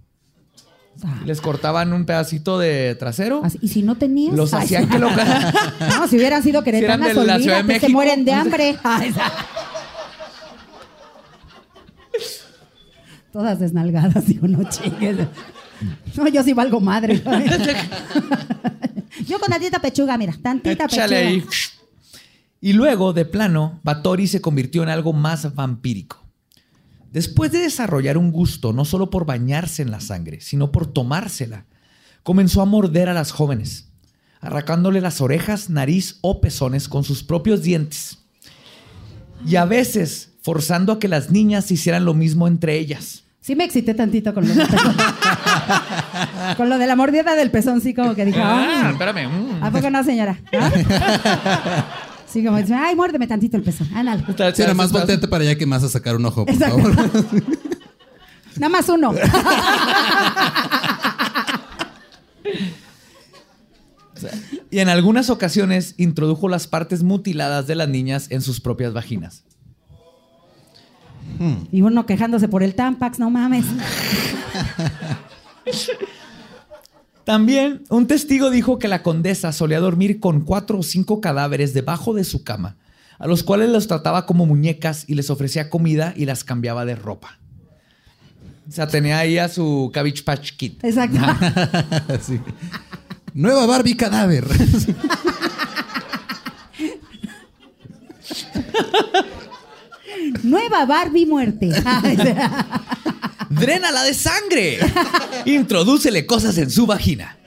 Les cortaban un pedacito de trasero. Así, Y si no tenías. Los hacían que lo... No, si hubieran sido queretanas, la de olvídate, se México. mueren de hambre. Ay. Todas desnalgadas, digo, no chingues. No, yo sí valgo madre. yo con tantita pechuga, mira, tantita Échale pechuga. ahí. Y luego, de plano, Batori se convirtió en algo más vampírico. Después de desarrollar un gusto no solo por bañarse en la sangre, sino por tomársela, comenzó a morder a las jóvenes, arrancándole las orejas, nariz o pezones con sus propios dientes. Y a veces forzando a que las niñas hicieran lo mismo entre ellas. Sí me excité tantito con lo del pezón. con lo de la mordida del pezón, sí como que dije, Ah, "Ay, espérame. mm. ¿a poco no, señora? ¿Ah? Sí, como dice, ay, muérdeme tantito el pezón. Ándale. Sí, nada más volteate para allá que me vas a sacar un ojo, por Exacto. favor. Nada más uno. Y en algunas ocasiones introdujo las partes mutiladas de las niñas en sus propias vaginas. Y uno quejándose por el Tampax, no mames. También un testigo dijo que la condesa solía dormir con cuatro o cinco cadáveres debajo de su cama, a los cuales los trataba como muñecas y les ofrecía comida y las cambiaba de ropa. O sea, tenía ahí a su Cabbage Patch Kid. Exacto. Sí. Nueva Barbie cadáver. Nueva Barbie muerte. ¡Drénala de sangre! Introdúcele cosas en su vagina.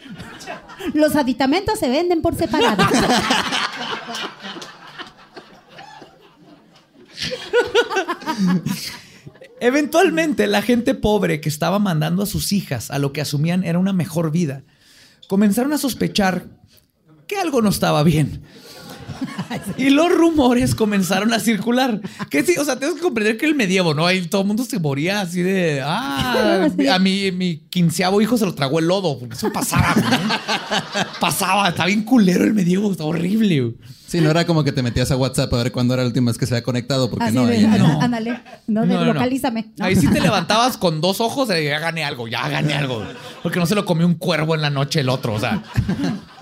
Los aditamentos se venden por separado. Eventualmente, la gente pobre que estaba mandando a sus hijas a lo que asumían era una mejor vida, comenzaron a sospechar que algo no estaba bien. Y los rumores comenzaron a circular. Que sí, o sea, tienes que comprender que el medievo, ¿no? Ahí todo el mundo se moría así de, ah, a mi, mi quinceavo hijo se lo tragó el lodo. Porque eso pasaba, ¿no? Pasaba, estaba bien culero el medievo, está horrible. güey. Sí, no era como que te metías a WhatsApp a ver cuándo era la última vez que se había conectado, porque Así no, de, ahí- "Ándale, ándale, no, de- No, no, no. localízame. No. Ahí sí te levantabas con dos ojos y ya gané algo, ya gané algo. Porque no se lo comió un cuervo en la noche el otro, o sea.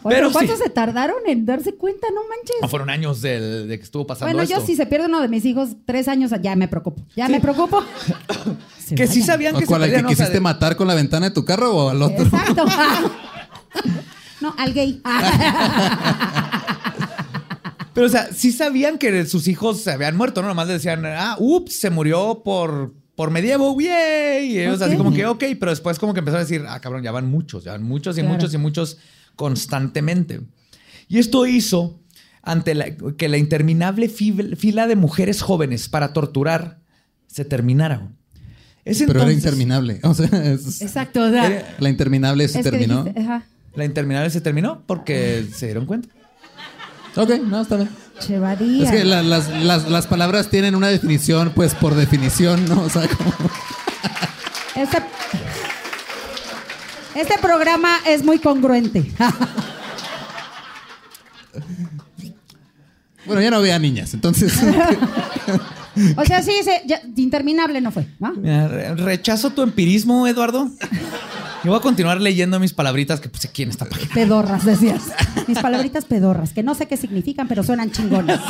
Oye, pero ¿cuánto sí. se tardaron en darse cuenta? No manches. No fueron años del- de que estuvo pasando Bueno, esto. yo si se pierde uno de mis hijos tres años, ya me preocupo. Ya me preocupo. Que sí vayan. sabían ¿O que cuál, se al que quisiste de- matar con la ventana de tu carro o al otro? Exacto. No, al gay. Pero, o sea, sí sabían que sus hijos se habían muerto, ¿no? Nomás le decían, ah, ups, se murió por, por medievo, yay. Y ellos así como que, ok, pero después como que empezaron a decir, ah, cabrón, ya van muchos, ya van muchos y Claro. muchos y muchos constantemente. Y esto hizo ante la, que la interminable fi- fila de mujeres jóvenes para torturar se terminara. Es Pero era interminable. O sea, es- Exacto. o sea, Era- la interminable se terminó. dijiste, ajá. La interminable se terminó porque se dieron cuenta. Ok, no, está bien. Chevadía. Es que la- las, las- las palabras tienen una definición, pues por definición, ¿no? O sea, como... Este, este programa es muy congruente. Bueno, ya no veía niñas, entonces. o sea, sí, se- ya- interminable no fue, ¿no? Mira, re- rechazo tu empirismo, Eduardo. Yo voy a continuar leyendo mis palabritas que puse aquí en esta página. Pedorras, decías. Mis palabritas pedorras, que no sé qué significan, pero suenan chingonas.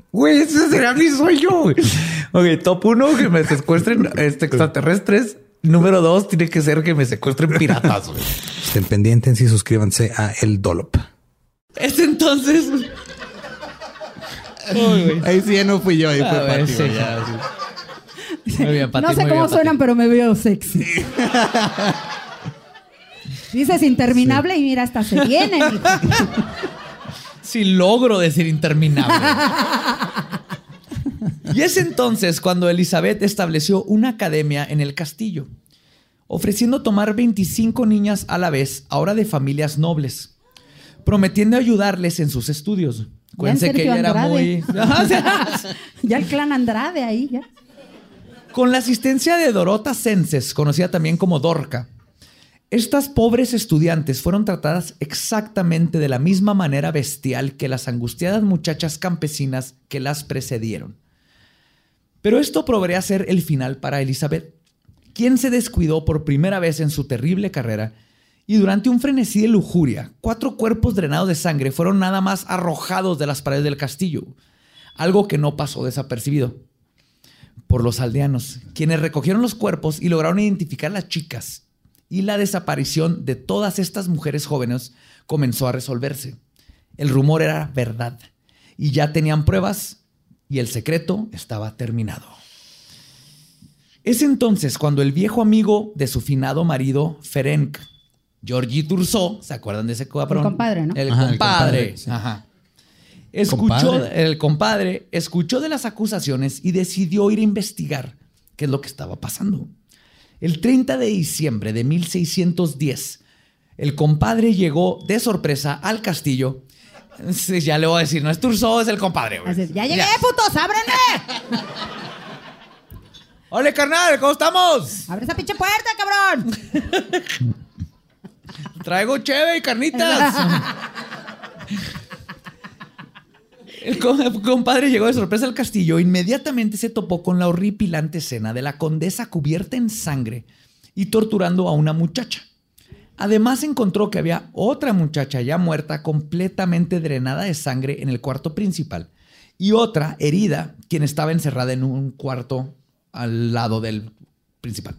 Güey, ese será mi sueño. güey. Ok, top uno, que me secuestren este, extraterrestres. Número dos, tiene que ser que me secuestren piratas. güey. Estén pendientes y suscríbanse a El Dollop. Es entonces. Uy. Ahí sí ya no fui yo, ahí fue ver, Pati, sí, güey. ya, sí. Muy bien, Pati, no sé muy cómo bien, Pati. suenan, pero me veo sexy. Dices interminable y mira, hasta se viene. Si logro decir interminable. y es entonces cuando Elizabeth estableció una academia en el castillo, ofreciendo tomar 25 niñas a la vez, ahora de familias nobles, prometiendo ayudarles en sus estudios. Acuérdense que ella era Andrade. muy... ya el clan Andrade ahí, ya. Con la asistencia de Dorota Senses, conocida también como Dorca, estas pobres estudiantes fueron tratadas exactamente de la misma manera bestial que las angustiadas muchachas campesinas que las precedieron. Pero esto probaría ser el final para Elizabeth, quien se descuidó por primera vez en su terrible carrera y durante un frenesí de lujuria, cuatro cuerpos drenados de sangre fueron nada más arrojados de las paredes del castillo, algo que no pasó desapercibido. por los aldeanos, quienes recogieron los cuerpos y lograron identificar a las chicas. Y la desaparición de todas estas mujeres jóvenes comenzó a resolverse. El rumor era verdad y ya tenían pruebas y el secreto estaba terminado. Es entonces cuando el viejo amigo de su finado marido, Ferenc, Georgi Turso, ¿se acuerdan de ese cabrón? El compadre, ¿no? El Ajá, el compadre. compadre, sí. Ajá. Escuchó, Compadre. el compadre escuchó de las acusaciones y decidió ir a investigar qué es lo que estaba pasando. El 30 de diciembre de 1610, el compadre llegó de sorpresa al castillo. Sí, ya le voy a decir, no es Turso, es el compadre. güey. Así, ya llegué, putos, ábrenle. ¡Hola, carnal! ¿Cómo estamos? Abre esa pinche puerta, cabrón. Traigo cheve y carnitas. El co- el compadre llegó de sorpresa al castillo. Inmediatamente se topó con la horripilante escena de la condesa cubierta en sangre y torturando a una muchacha. Además encontró que había otra muchacha ya muerta, completamente drenada de sangre en el cuarto principal, y otra herida, quien estaba encerrada en un cuarto al lado del principal.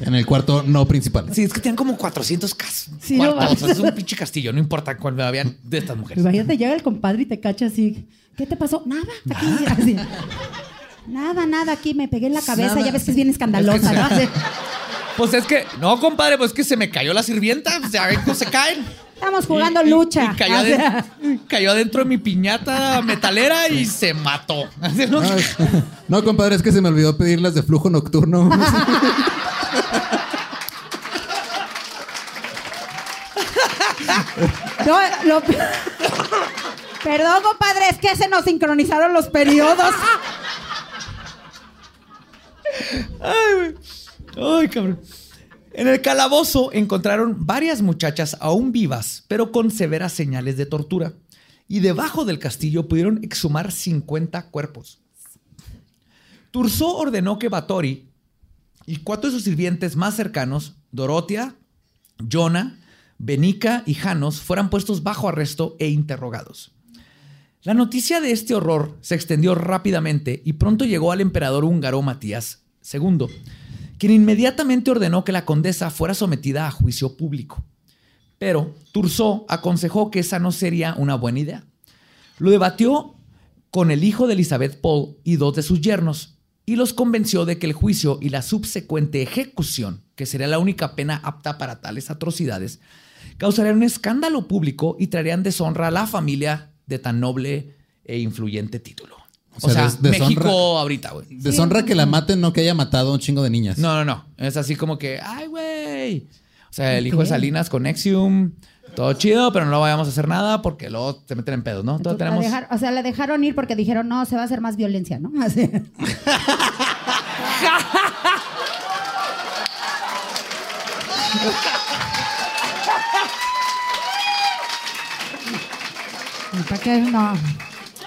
En el cuarto no principal. Sí, es que tenían como 400 cas Sí, no cuartos. mames. es un pinche castillo, no importa cuál habían de estas mujeres. Imagínate, llega el compadre y te cacha así. ¿Qué te pasó? Nada, aquí. así. Nada, nada, aquí me pegué en la cabeza. Nada. Ya ves que es bien escandalosa, ¿no? Pues es que, no, compadre, pues es que se me cayó la sirvienta. O sea, ¿cómo se caen? Estamos jugando Y- lucha. Y cayó, O sea, cayó adentro de mi piñata metalera y se mató. ¿no? No, es- no, compadre, es que se me olvidó pedir las de flujo nocturno. Perdón, compadre, es que se nos sincronizaron los periodos. Ay, cabrón. En el calabozo encontraron varias muchachas aún vivas, pero con severas señales de tortura. Y debajo del castillo pudieron exhumar 50 cuerpos. Turso ordenó que Batori y cuatro de sus sirvientes más cercanos, Dorotia, Jonah, Benica y Janos, fueran puestos bajo arresto e interrogados. La noticia de este horror se extendió rápidamente y pronto llegó al emperador húngaro Matías II, quien inmediatamente ordenó que la condesa fuera sometida a juicio público. Pero Turso aconsejó que esa no sería una buena idea. Lo debatió con el hijo de Elizabeth Paul y dos de sus yernos y los convenció de que el juicio y la subsecuente ejecución, que sería la única pena apta para tales atrocidades, causarían un escándalo público y traerían deshonra a la familia de tan noble e influyente título. O O sea, sea, des- deshonra- México ahorita, güey. Deshonra que la maten, no que haya matado a un chingo de niñas. No, no, no. Es así como que, ay, güey. O sea, el hijo de. Salinas con Nexium, todo chido, pero no lo vayamos a hacer nada porque luego te meten en pedos, ¿no? La dejar- o sea, la dejaron ir porque dijeron, no, se va a hacer más violencia, ¿no? Así. ¿Para qué? No.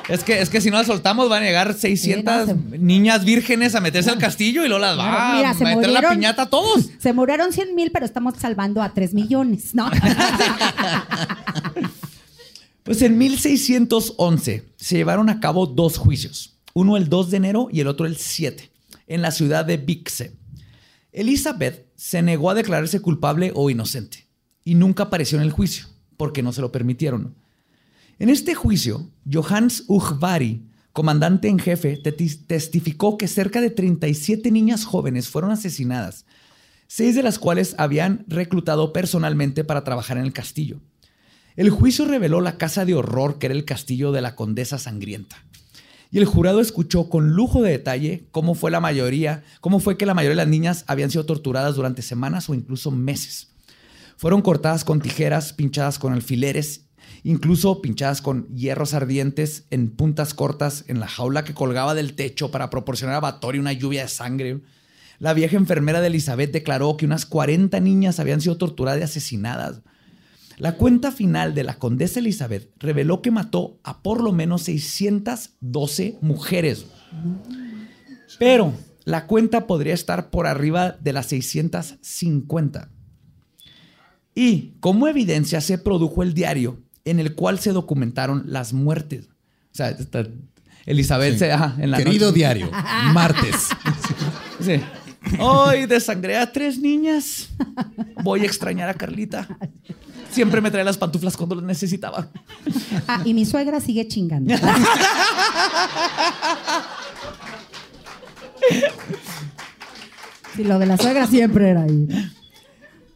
Es que, es que si no la soltamos, van a llegar 600 Sí, no, se- niñas vírgenes a meterse al castillo y luego las va mira, a meter la piñata a todos. Se murieron 100 mil, pero estamos salvando a 3 millones, ¿no? Pues en 1611 se llevaron a cabo dos juicios, uno el 2 de enero y el otro el 7, en la ciudad de Bixe. Elizabeth se negó a declararse culpable o inocente y nunca apareció en el juicio porque no se lo permitieron. En este juicio, Johannes Ujvari, comandante en jefe, testificó que cerca de 37 niñas jóvenes fueron asesinadas, seis de las cuales habían reclutado personalmente para trabajar en el castillo. El juicio reveló la casa de horror que era el castillo de la condesa sangrienta. Y el jurado escuchó con lujo de detalle cómo fue la mayoría, cómo fue que la mayoría de las niñas habían sido torturadas durante semanas o incluso meses. Fueron cortadas con tijeras, pinchadas con alfileres, incluso pinchadas con hierros ardientes en puntas cortas en la jaula que colgaba del techo para proporcionar a Batory una lluvia de sangre. La vieja enfermera de Elizabeth declaró que unas 40 niñas habían sido torturadas y asesinadas. La cuenta final de la condesa Elizabeth reveló que mató a por lo menos 612 mujeres. Pero la cuenta podría estar por arriba de las 650. Y como evidencia se produjo el diario en el cual se documentaron las muertes. O sea, está- Elizabeth Sí. se, ajá, en la Querido noche- diario, martes. Sí. Hoy desangré a tres niñas. Voy a extrañar a Carlita. Siempre me trae las pantuflas cuando las necesitaba. Ah, y mi suegra sigue chingando. Sí, lo de la suegra siempre era ahí. ¿no?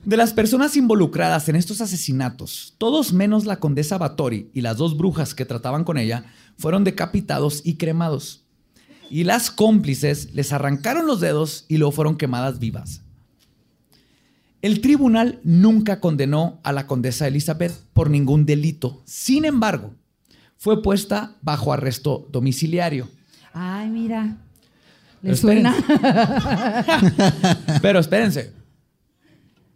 De las personas involucradas en estos asesinatos, todos menos la condesa Batori y las dos brujas que trataban con ella fueron decapitados y cremados. Y las cómplices les arrancaron los dedos y luego fueron quemadas vivas. El tribunal nunca condenó a la condesa Elizabeth por ningún delito. Sin embargo, fue puesta bajo arresto domiciliario. Ay, mira. ¿Le Pero suena? Pero espérense,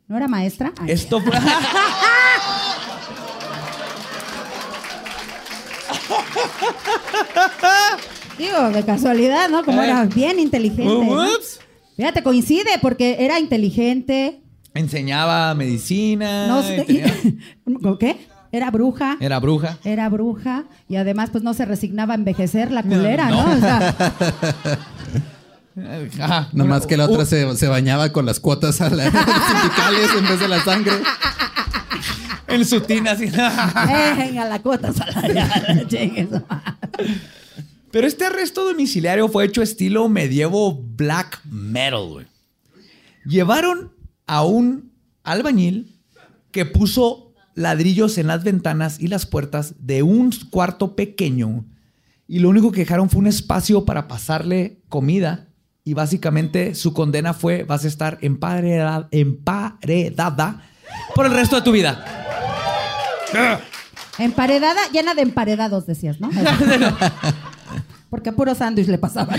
¿No era maestra? Ay, esto fue... Digo, de casualidad, ¿no? Como Eh. era bien inteligente. ¿no? Ups. Fíjate, coincide porque era inteligente. Enseñaba medicina. No tenía- ¿Con ¿Qué? Era bruja. Era bruja. Era bruja. Y además, pues no se resignaba a envejecer la No, culera, no. ¿no? O sea, Ajá. Nomás que la Uh, otra se, se bañaba con las cuotas a la- sindicales en vez de la sangre. En su tina así. eh, venga, la cuota salarial. Pero este arresto domiciliario fue hecho estilo medievo black metal, güey. Llevaron a un albañil que puso ladrillos en las ventanas y las puertas de un cuarto pequeño y lo único que dejaron fue un espacio para pasarle comida y básicamente su condena fue vas a estar empareda- emparedada por el resto de tu vida. Emparedada, llena de emparedados, decías, ¿no? Porque a puro sándwich le pasaba.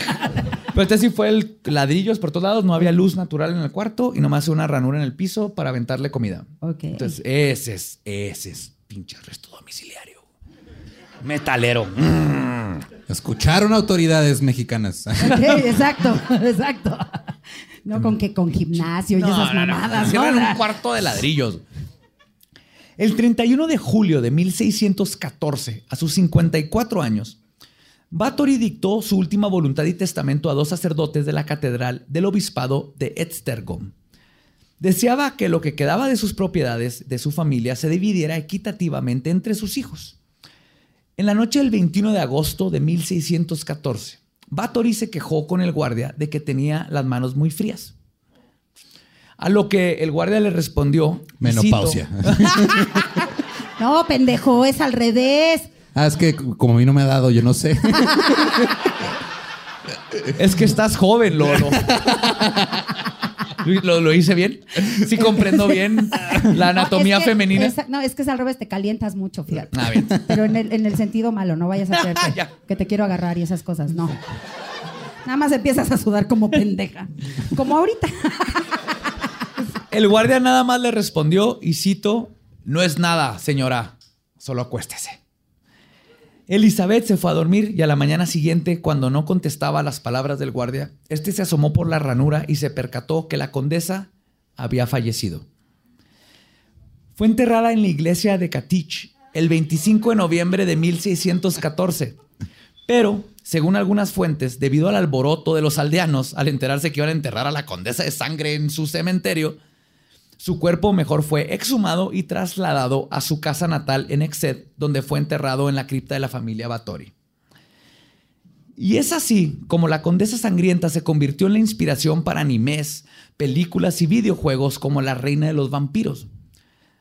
Pero este sí fue el ladrillos por todos lados, no había luz natural en el cuarto y nomás una ranura en el piso para aventarle comida. Ok. Entonces, ese es, ese es pinche arresto domiciliario. Metalero. Mm. Escucharon autoridades mexicanas. Ok, exacto, exacto. No con que con gimnasio y esas mamadas, ¿no? Cierran un cuarto de ladrillos. El 31 de julio de 1614, a sus 54 años, Bathory dictó su última voluntad y testamento a dos sacerdotes de la catedral del obispado de Esztergom. Deseaba que lo que quedaba de sus propiedades de su familia se dividiera equitativamente entre sus hijos. En la noche del 21 de agosto de 1614, Bathory se quejó con el guardia de que tenía las manos muy frías. A lo que el guardia le respondió. Menopausia. No, pendejo, es al revés. Ah, es que como a mí no me ha dado, yo no sé. Es que estás joven, Lolo. ¿Lo, lo hice bien? Sí comprendo bien la anatomía No, es que- femenina. no, es que es al revés, te calientas mucho, fíjate. Ah, bien. Pero en el, en el sentido malo, no vayas a creer que, que te quiero agarrar y esas cosas, no. Nada más empiezas a sudar como pendeja. Como ahorita. El guardia nada más le respondió y cito, no es nada, señora, solo acuéstese. Elizabeth se fue a dormir y a la mañana siguiente, cuando no contestaba las palabras del guardia, este se asomó por la ranura y se percató que la condesa había fallecido. Fue enterrada en la iglesia de Katich el 25 de noviembre de 1614. Pero, según algunas fuentes, debido al alboroto de los aldeanos al enterarse que iban a enterrar a la condesa de sangre en su cementerio, su cuerpo mejor fue exhumado y trasladado a su casa natal en Exed, donde fue enterrado en la cripta de la familia Batori. Y es así como la Condesa Sangrienta se convirtió en la inspiración para animes, películas y videojuegos como La Reina de los Vampiros.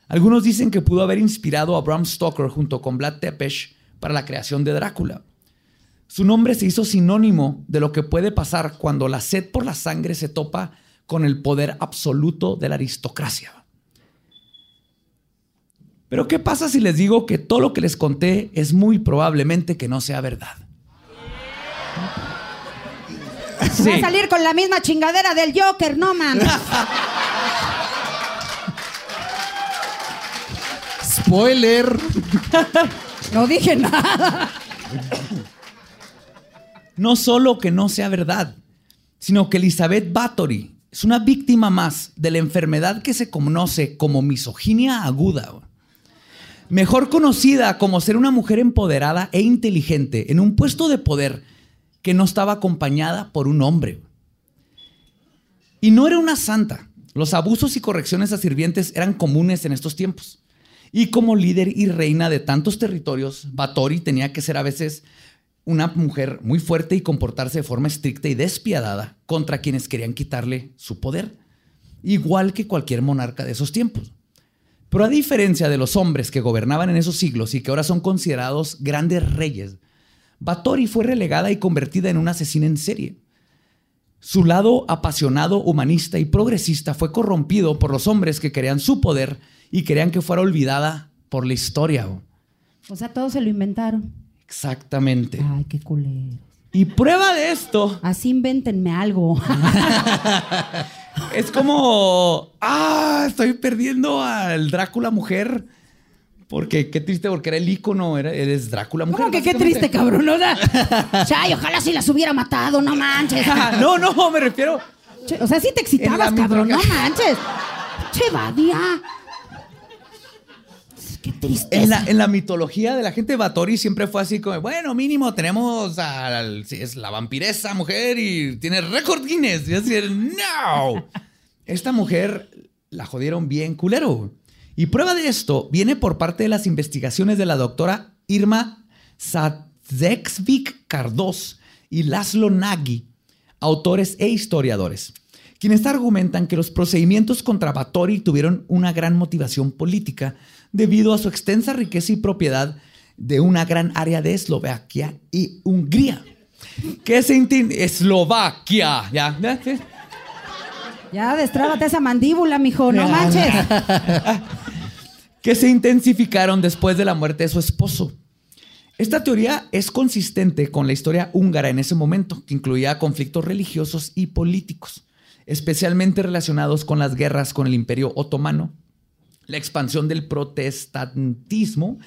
Algunos dicen que pudo haber inspirado a Bram Stoker junto con Vlad Tepes para la creación de Drácula. Su nombre se hizo sinónimo de lo que puede pasar cuando la sed por la sangre se topa con el poder absoluto de la aristocracia. Pero ¿qué pasa si les digo que todo lo que les conté es muy probablemente que no sea verdad? Va a salir con la misma chingadera del Joker, no mames. Spoiler. No dije nada. No solo que no sea verdad, sino que Elizabeth Bathory es una víctima más de la enfermedad que se conoce como misoginia aguda. mejor conocida como ser una mujer empoderada e inteligente en un puesto de poder que no estaba acompañada por un hombre. Y no era una santa. Los abusos y correcciones a sirvientes eran comunes en estos tiempos. Y como líder y reina de tantos territorios, Batori tenía que ser a veces una mujer muy fuerte y comportarse de forma estricta y despiadada contra quienes querían quitarle su poder, igual que cualquier monarca de esos tiempos. Pero a diferencia de los hombres que gobernaban en esos siglos y que ahora son considerados grandes reyes, Batori fue relegada y convertida en una asesina en serie. Su lado apasionado, humanista y progresista fue corrompido por los hombres que querían su poder y querían que fuera olvidada por la historia. O sea, todos se lo inventaron. Exactamente. Ay, qué culero. Y prueba de esto Así invéntenme algo. es como, ah, estoy perdiendo al Drácula mujer. Porque qué triste, porque era el ícono, era, eres Drácula mujer. ¿Cómo que qué triste, cabrón? O sea, Chay, ojalá si las hubiera matado, no manches. No, no, me refiero. Che, O sea, sí te excitabas, cabrón, no manches. Che, Badia. Qué tristeza. En la, en la mitología de la gente Batori siempre fue así como, bueno, mínimo tenemos sí, es la vampiresa mujer y tiene récord Guinness. Y así, no. Esta mujer la jodieron bien culero. Y prueba de esto viene por parte de las investigaciones de la doctora Irma Sadzexvik Cardos y Laszlo Nagy, autores e historiadores, quienes argumentan que los procedimientos contra Batori tuvieron una gran motivación política debido a su extensa riqueza y propiedad de una gran área de Eslovaquia y Hungría. Que se entiende? Eslovaquia, ¿ya? ¿Ya? ¿Sí? Ya destrábate esa mandíbula, mijo, no manches. que se intensificaron después de la muerte de su esposo. Esta teoría es consistente con la historia húngara en ese momento, que incluía conflictos religiosos y políticos, especialmente relacionados con las guerras con el Imperio Otomano, la expansión del protestantismo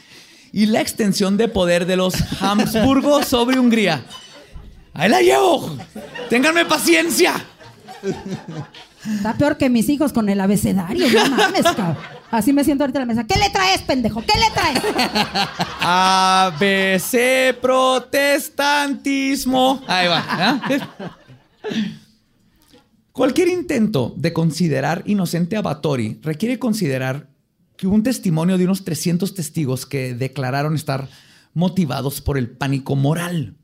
y la extensión de poder de los Habsburgo sobre Hungría. Ahí la llevo. Ténganme paciencia. Está peor que mis hijos con el abecedario, no mames, cabrón. Así me siento ahorita en la mesa. ¿Qué le traes, pendejo? ¿Qué le traes? ABC protestantismo. Ahí va. ¿eh? Cualquier intento de considerar inocente a Batori requiere considerar que hubo un testimonio de unos 300 testigos que declararon estar motivados por el pánico moral.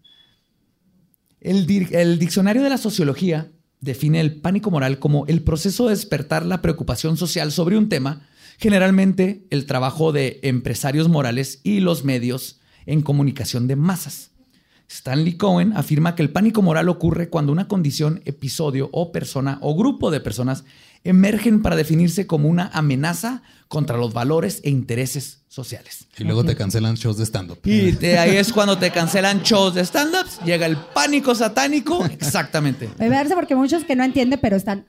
El, di- el diccionario de la sociología define el pánico moral como el proceso de despertar la preocupación social sobre un tema, generalmente el trabajo de empresarios morales y los medios en comunicación de masas. Stanley Cohen afirma que el pánico moral ocurre cuando una condición, episodio o persona o grupo de personas emergen para definirse como una amenaza contra los valores e intereses sociales. Y luego te cancelan shows de stand-up. Y de ahí es cuando te cancelan shows de stand-ups, llega el pánico satánico. Exactamente. Me verse porque muchos que no entienden, pero están.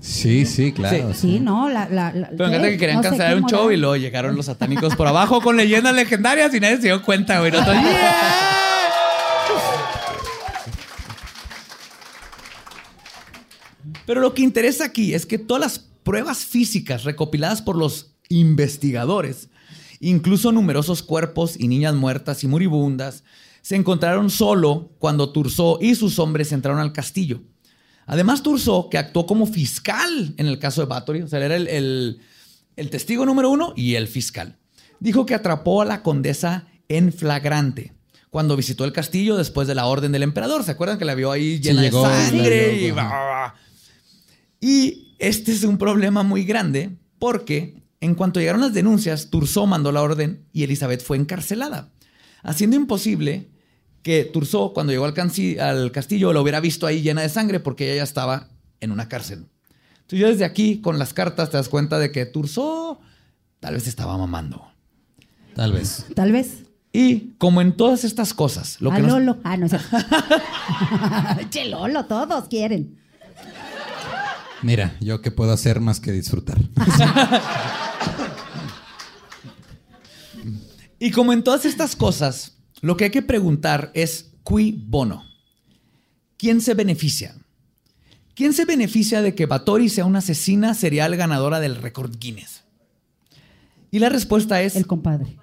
Sí, sí, claro. Sí, no, la. la, la- Pero me encanta ¿qué? que querían No cancelar un show y luego llegaron los satánicos por abajo con leyendas legendarias y nadie se dio cuenta, güey. "Yeah". Pero lo que interesa aquí es que todas las pruebas físicas recopiladas por los investigadores, incluso numerosos cuerpos y niñas muertas y moribundas, se encontraron solo cuando Turso y sus hombres entraron al castillo. Además, Turso, que actuó como fiscal en el caso de Bathory, o sea, era el, el- el testigo número uno y el fiscal, dijo que atrapó a la condesa en flagrante cuando visitó el castillo después de la orden del emperador. ¿Se acuerdan que la vio ahí llena llegó, de sangre? y, va. Y este es un problema muy grande porque en cuanto llegaron las denuncias, Turso mandó la orden y Elizabeth fue encarcelada, haciendo imposible que Turso, cuando llegó al, castillo, lo hubiera visto ahí llena de sangre porque ella ya estaba en una cárcel. Entonces, ya desde aquí, con las cartas, te das cuenta de que Turso tal vez estaba mamando. Tal vez. Tal vez. Y como en todas estas cosas, lo a que nos- Lolo. Ah, no che, Lolo, todos quieren. Mira, yo qué puedo hacer más que disfrutar. Y como en todas estas cosas, lo que hay que preguntar es qui bono. ¿Quién se beneficia? ¿Quién se beneficia de que Batori sea una asesina serial ganadora del récord Guinness? Y la respuesta es El compadre.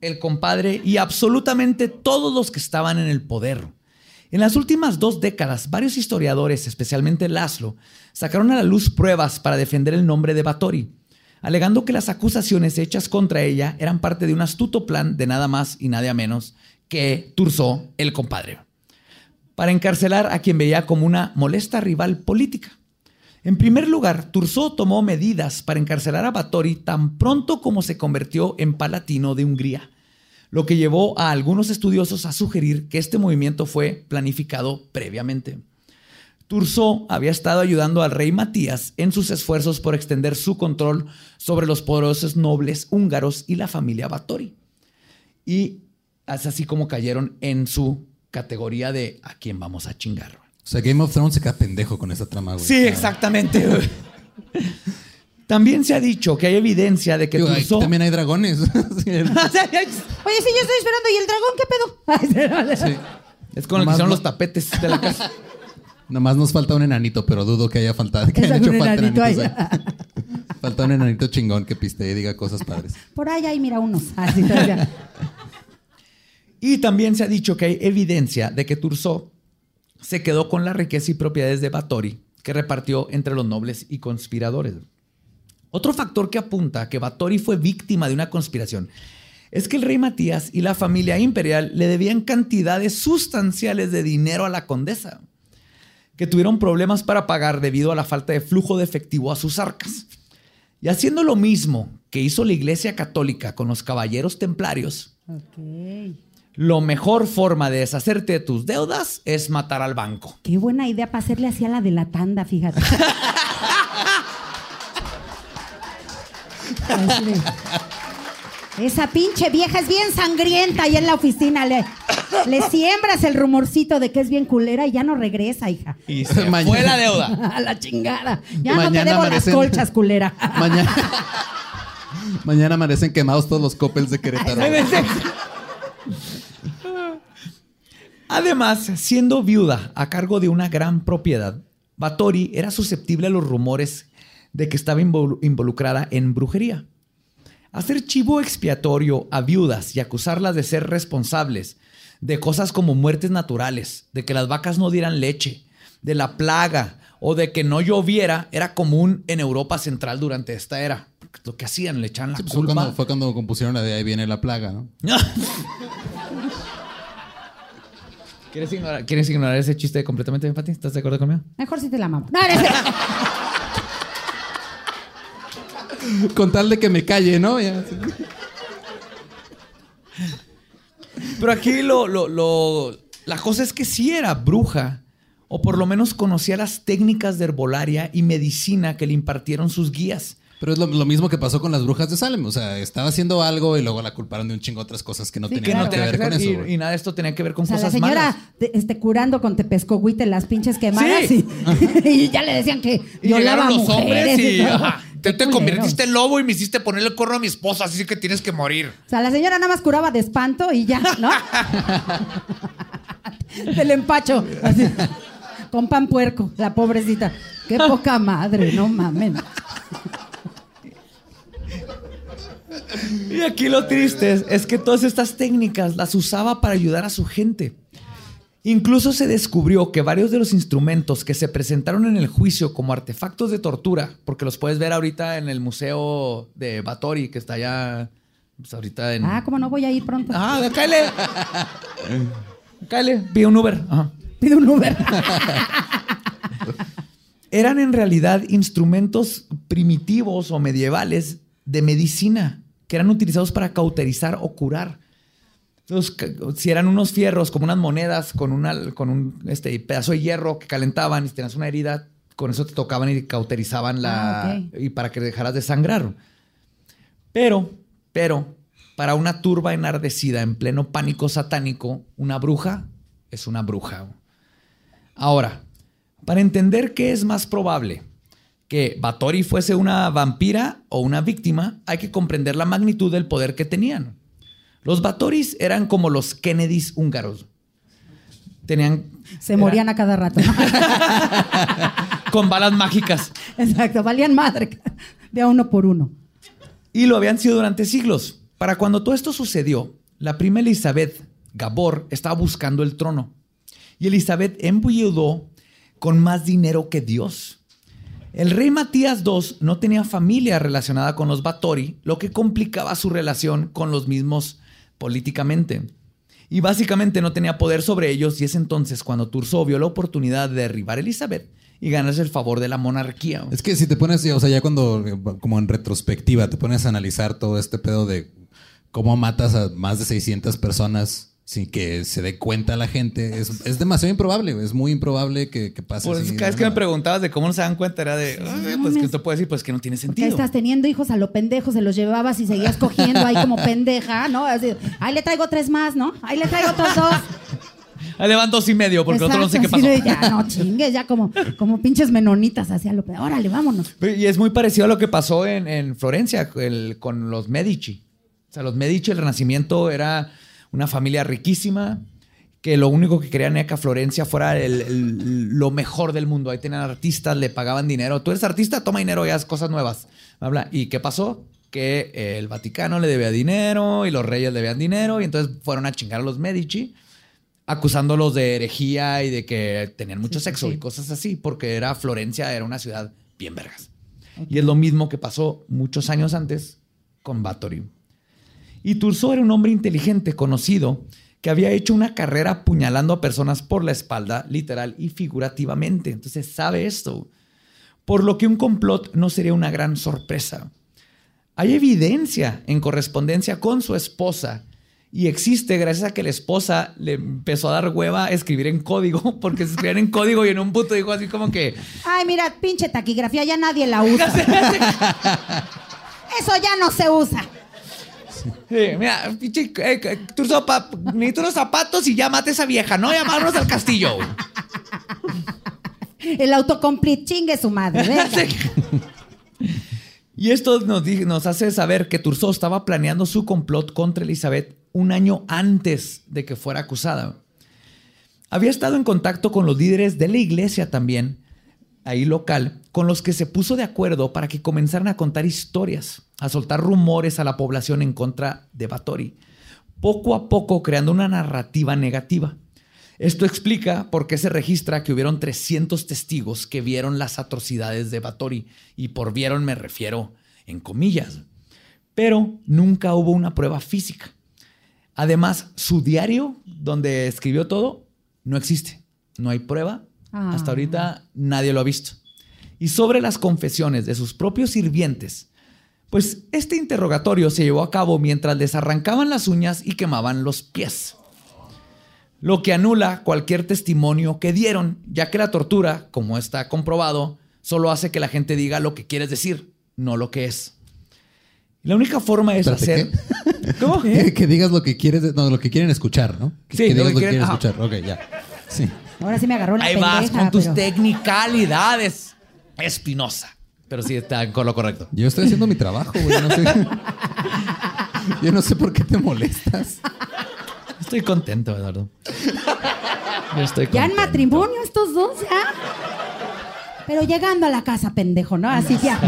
el compadre y absolutamente todos los que estaban en el poder. En las últimas dos décadas, varios historiadores, especialmente Laszlo, sacaron a la luz pruebas para defender el nombre de Batory, alegando que las acusaciones hechas contra ella eran parte de un astuto plan de nada más y nada menos que Turso, el compadre, para encarcelar a quien veía como una molesta rival política. En primer lugar, Turso tomó medidas para encarcelar a Batory tan pronto como se convirtió en palatino de Hungría, lo que llevó a algunos estudiosos a sugerir que este movimiento fue planificado previamente. Turso había estado ayudando al rey Matías en sus esfuerzos por extender su control sobre los poderosos nobles húngaros y la familia Batory. Y es así como cayeron en su categoría de a quién vamos a chingar. O sea, Game of Thrones se queda pendejo con esa trama, güey. Sí, exactamente. También se ha dicho que hay evidencia de que Digo, también hay dragones. Sí. Oye, sí, yo estoy esperando. ¿Y el dragón qué pedo? Sí. Es con el que no- los tapetes de la casa. Nomás nos falta un enanito, pero dudo que haya faltado. Que hayan Exacto, hecho falta enanito enanitos ahí. ahí. Falta un enanito chingón que piste y diga cosas padres. Por ahí, ahí, mira unos. Así. Y también se ha dicho que hay evidencia de que Turso se quedó con la riqueza y propiedades de Batory que repartió entre los nobles y conspiradores. Otro factor que apunta a que Batory fue víctima de una conspiración es que el rey Matías y la familia imperial le debían cantidades sustanciales de dinero a la condesa, que tuvieron problemas para pagar debido a la falta de flujo de efectivo a sus arcas. Y haciendo lo mismo que hizo la Iglesia Católica con los caballeros templarios, Ok. lo mejor forma de deshacerte de tus deudas es matar al banco. Qué buena idea para hacerle así a la de la tanda, fíjate. Esa pinche vieja es bien sangrienta ahí en la oficina. Le, le siembras el rumorcito de que es bien culera y ya no regresa, hija. Y se Mañana- fue la deuda. A la chingada. Ya no te Mañana debo amanecen- las colchas, culera. Mañana. Mañana amanecen quemados todos los coppels de Querétaro. Además, siendo viuda a cargo de una gran propiedad, Batory era susceptible a los rumores de que estaba invol- involucrada en brujería. Hacer chivo expiatorio a viudas y acusarlas de ser responsables de cosas como muertes naturales, de que las vacas no dieran leche, de la plaga o de que no lloviera era común en Europa Central durante esta era. Lo que hacían, le echaban la Sí, pues fue, culpa. cuando, fue cuando compusieron la de ahí viene la plaga, ¿no? ¿Quieres ignorar, ¿Quieres ignorar ese chiste completamente, Pati? ¿Estás de acuerdo conmigo? Mejor si te la mamo. No, eres- Con tal de que me calle, ¿no? Ya. Pero aquí lo, lo- lo- la cosa es que sí era bruja, o por lo menos conocía las técnicas de herbolaria y medicina que le impartieron sus guías. Pero es lo, lo mismo que pasó con las brujas de Salem. O sea, estaba haciendo algo y luego la culparon de un chingo de otras cosas que no Sí, tenían Que no nada que ver con eso. y, nada de esto tenía que ver con O sea, la cosas señora malas. este, curando con tepescohuite las pinches quemadas Sí. y, y ya le decían que Y violaba llegaron los mujeres hombres y todo. Te, te convertiste en lobo y me hiciste ponerle el corno a mi esposa, así que tienes que morir. O sea, la señora nada más curaba de espanto y ya, ¿no? Del empacho. así. Con pan puerco, la pobrecita. Qué poca madre, no mamen. Y aquí lo triste es, es que todas estas técnicas las usaba para ayudar a su gente. Incluso se descubrió que varios de los instrumentos que se presentaron en el juicio como artefactos de tortura, porque los puedes ver ahorita en el museo de Batory, que está allá, pues ahorita en... Ah, ¿cómo no voy a ir pronto? Ah, cáele. cáele, pide un Uber. Ajá. Pide un Uber. Eran en realidad instrumentos primitivos o medievales de medicina que eran utilizados para cauterizar o curar. Entonces, si eran unos fierros como unas monedas con, una, con un este, pedazo de hierro que calentaban y si tenías una herida, con eso te tocaban y cauterizaban la... Ah, y para que dejaras de sangrar. Pero, pero, para una turba enardecida en pleno pánico satánico, una bruja es una bruja. Ahora, para entender qué es más probable, que Batory fuese una vampira o una víctima, hay que comprender la magnitud del poder que tenían. Los Batoris eran como los Kennedys húngaros. Tenían... Se morían a cada rato. Con balas mágicas. Exacto, valían madre. De a uno por uno. Y lo habían sido durante siglos. Para cuando todo esto sucedió, la prima Elizabeth Gabor estaba buscando el trono. Y Elizabeth enviudó con más dinero que Dios. El rey Matías II no tenía familia relacionada con los Batori, lo que complicaba su relación con los mismos políticamente. Y básicamente no tenía poder sobre ellos y es entonces cuando Turso vio la oportunidad de derribar a Elizabeth y ganarse el favor de la monarquía. Es que si te pones, o sea, ya cuando, como en retrospectiva, te pones a analizar todo este pedo de cómo matas a más de 600 personas sin que se dé cuenta la gente, es, es demasiado improbable, es muy improbable que, que pase. Pues así cada vez que me preguntabas de cómo no se dan cuenta era de, "Ay, pues que te puede decir, pues que no tiene Porque sentido. estás teniendo hijos a lo pendejo, se los llevabas y seguías cogiendo ahí como pendeja, ¿no? Así, ahí le traigo tres más, ¿no? Ahí le traigo otros dos. Ahí le van dos y medio porque el otro no sé qué Exacto, pasó. ya, no chingues, ya como, como pinches menonitas hacia lo pendejo. Órale, vámonos. Y es muy parecido a lo que pasó en, en Florencia el- con los Medici. O sea, los Medici, el Renacimiento era una familia riquísima que lo único que querían era que Florencia fuera el- el- lo mejor del mundo. Ahí tenían artistas, le pagaban dinero. Tú eres artista, toma dinero y haz cosas nuevas. Habla. ¿Y qué pasó? Que eh, el Vaticano le debía dinero y los reyes le debían dinero y entonces fueron a chingar a los Medici acusándolos de herejía y de que tenían mucho Sí, sexo sí. y cosas así, porque era Florencia, era una ciudad bien vergas. Y es lo mismo que pasó muchos años antes con Báthory. Y Turso era un hombre inteligente, conocido, que había hecho una carrera apuñalando a personas por la espalda, literal y figurativamente. Entonces sabe esto. Por lo que un complot no sería una gran sorpresa. Hay evidencia en correspondencia con su esposa y existe gracias a que la esposa le empezó a dar hueva a escribir en código, porque se escribían en código y en un punto dijo así como que, Ay, mira, pinche taquigrafía, ya nadie la usa. Eso ya no se usa. Sí, mira, pinche, eh, eh, Turso, pa- necesito unos zapatos y ya mate a esa vieja, ¿no? Llamarnos al castillo. güey. El autocomplete chingue su madre. venga. Y esto nos, di- nos hace saber que Turso estaba planeando su complot contra Elizabeth un año antes de que fuera acusada. Había estado en contacto con los líderes de la iglesia también, ahí local, con los que se puso de acuerdo para que comenzaran a contar historias, a soltar rumores a la población en contra de Báthory, poco a poco creando una narrativa negativa. Esto explica por qué se registra que hubieron 300 testigos que vieron las atrocidades de Báthory, y por vieron me refiero en comillas. Pero nunca hubo una prueba física. Además, su diario, donde escribió todo, no existe. No hay prueba. Ah. Hasta ahorita nadie lo ha visto. Y sobre las confesiones de sus propios sirvientes, pues este interrogatorio se llevó a cabo mientras les arrancaban las uñas y quemaban los pies. Lo que anula cualquier testimonio que dieron, ya que la tortura, como está comprobado, solo hace que la gente diga lo que quieres decir, no lo que es. La única forma es Espérate, hacer. ¿Cómo? Que, que digas lo que quieres, no, lo que quieren escuchar, ¿no? Que, Sí, que lo digas lo que quieren- escuchar. Ok, ya. Sí. Ahora sí me agarró la Ahí pendeja. vas con tus pero- technicalidades. Espinosa. Pero sí está con lo correcto. Yo estoy haciendo mi trabajo, güey. Yo no sé, yo no sé por qué te molestas. Estoy contento, Eduardo. Yo estoy Ya en matrimonio estos dos, ya. Pero llegando a la casa, pendejo, ¿no? Así ya.